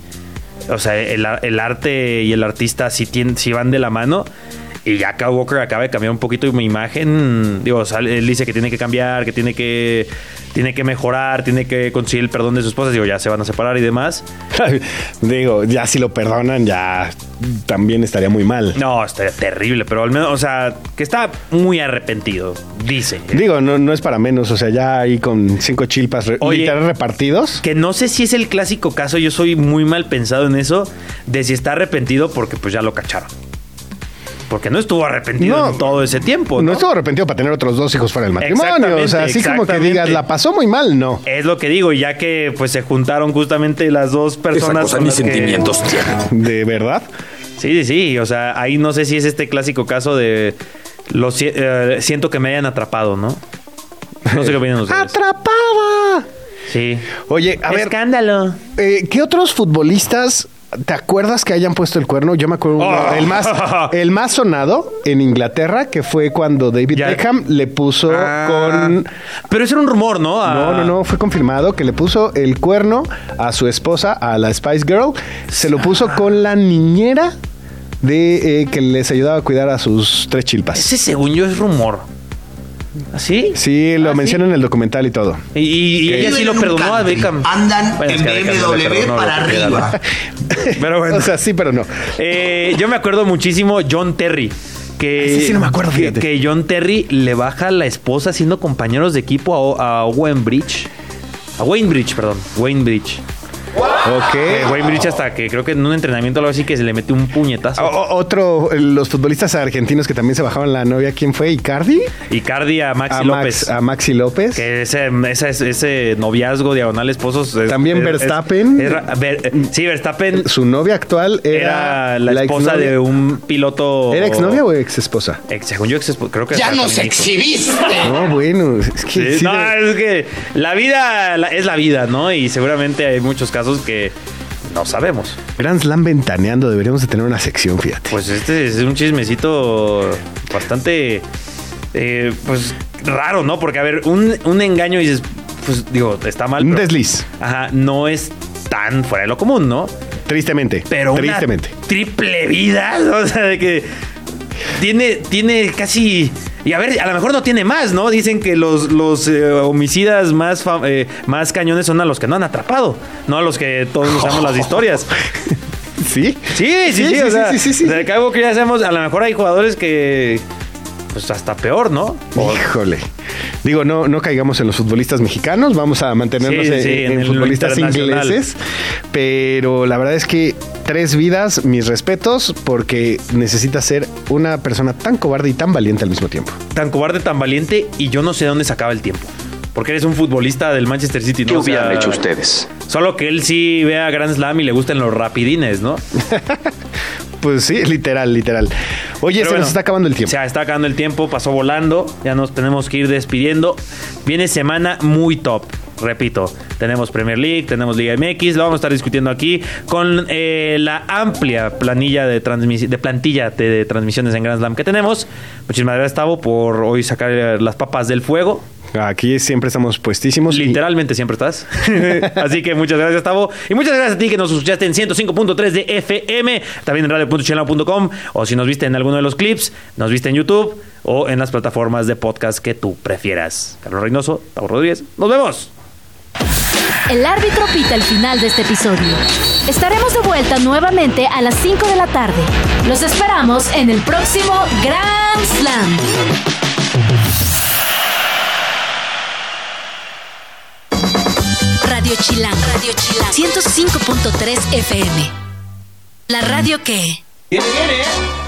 O sea, el, el arte y el artista sí, tienen, sí van de la mano. Y ya Kyle Walker acaba de cambiar un poquito mi imagen. Digo, sale- él dice que tiene que cambiar, que tiene que, tiene que mejorar, tiene que conseguir el perdón de su esposa. Digo, ya se van a separar y demás. Digo, ya si lo perdonan, ya también estaría muy mal. No, estaría terrible, pero al menos, o sea, que está muy arrepentido, dice. Digo, no, no es para menos, o sea, ya ahí con cinco chilpas Oye. literal repartidos. Que no sé si es el clásico caso, yo soy muy mal pensado en eso, de si está arrepentido porque pues ya lo cacharon. Porque no estuvo arrepentido No. en todo ese tiempo. No ¿no? estuvo arrepentido para tener otros dos hijos fuera del matrimonio. O sea, así como que digas, la pasó muy mal, no. Es lo que digo, y ya que pues se juntaron justamente las dos personas. cosa que- sentimientos tiene. ¿De verdad? Sí, sí, sí. O sea, ahí no sé si es este clásico caso de. Lo si- eh, siento que me hayan atrapado, ¿no? No sé qué opinan ustedes. ¡Atrapada! Sí. Oye, a ver, Escándalo. eh, ¿qué otros futbolistas te acuerdas que hayan puesto el cuerno? Yo me acuerdo uno, Oh. el más *laughs* el más sonado en Inglaterra, que fue cuando David Ya. Beckham le puso Ah. con Pero eso era un rumor, ¿no? Ah, No, no, no, fue confirmado que le puso el cuerno a su esposa, a la Spice Girl. Se lo puso con la niñera de eh, que les ayudaba a cuidar a sus tres chilpas. Ese según yo es rumor. ¿Así? Sí, lo ¿Ah, menciona en el documental y todo. Y, y- y ella sí lo perdonó a Beckham. Andan Bueno, es en no BMW perdonó para arriba. *laughs* Pero bueno. O sea, sí, pero no. Eh, yo me acuerdo muchísimo John Terry. que, Ese sí no me acuerdo, que, fíjate. que John Terry le baja a la esposa siendo compañeros de equipo a, a Owen Bridge. A Wayne Bridge, perdón. Wayne Bridge. Ok. Eh, Wayne Bridge hasta que creo que en un entrenamiento o algo así que se le mete un puñetazo. O- otro, los futbolistas argentinos que también se bajaban la novia, ¿quién fue? ¿Icardi? Icardi a Maxi a, López. Max- a Maxi López. Que ese, ese, ese noviazgo diagonal esposos. es- También es- Verstappen. es- es ra- Ver- sí, Verstappen Su novia actual era, era la esposa de un piloto. ¿Era exnovia o ex esposa? Ex- según yo, ex creo que ¡Ya nos exhibiste! No, bueno, es que Sí, sí no, de- es que la vida la- es la vida, ¿no? Y seguramente hay muchos casos que no sabemos. Grand Slam ventaneando, deberíamos de tener una sección, fíjate. Pues este es un chismecito bastante, eh, pues, raro, ¿no? Porque, a ver, un, un engaño dices, pues, digo, está mal. Un pero- desliz, Ajá, no es tan fuera de lo común, ¿no? tristemente. Pero una tristemente. triple vida, ¿no? *laughs* o sea, de que tiene, tiene casi... Y a ver, a lo mejor no tiene más, ¿no? Dicen que los, los eh, homicidas más, eh, más cañones son a los que no han atrapado, no a los que todos usamos las *laughs* historias. ¿Sí? Sí, sí, sí, Sí, sí, o sea, sí, sí, sí. o sea, que ya hacemos, a lo mejor hay jugadores que... Pues hasta peor, ¿no? Híjole. Digo, no, no caigamos en los futbolistas mexicanos, vamos a mantenernos en, en en futbolistas ingleses. Pero la verdad es que tres vidas, mis respetos, porque necesita ser una persona tan cobarde y tan valiente al mismo tiempo. tan cobarde, tan valiente y yo no sé dónde se acaba el tiempo. Porque eres un futbolista del Manchester City, ¿no? ¿Qué O sea, hubieran hecho ustedes? Solo que él sí vea Grand Slam y le gusten los rapidines, ¿no? *laughs* Pues sí, literal, literal. Oye, Pero se bueno, nos está acabando el tiempo. Se está acabando el tiempo, pasó volando, ya nos tenemos que ir despidiendo. Viene semana muy top. Repito, tenemos Premier League, tenemos Liga MX, lo vamos a estar discutiendo aquí con eh, la amplia planilla de, de plantilla de, de transmisiones en Grand Slam que tenemos. Muchísimas gracias, Tavo, por hoy sacar eh, las papas del fuego. Aquí siempre estamos puestísimos. y- Literalmente siempre estás. *laughs* Así que muchas gracias, Tavo. Y muchas gracias a ti que nos escuchaste en 105.3 de FM, también en radio.chelao.com, o si nos viste en alguno de los clips, nos viste en YouTube o en las plataformas de podcast que tú prefieras. Carlos Reynoso, Tavo Rodríguez. ¡Nos vemos! El árbitro pita el final de este episodio. Estaremos de vuelta nuevamente a las 5 de la tarde. Los esperamos en el próximo Grand Slam. Radio Chilán, Radio Chilán, 105.3 FM. La radio que... Viene, viene.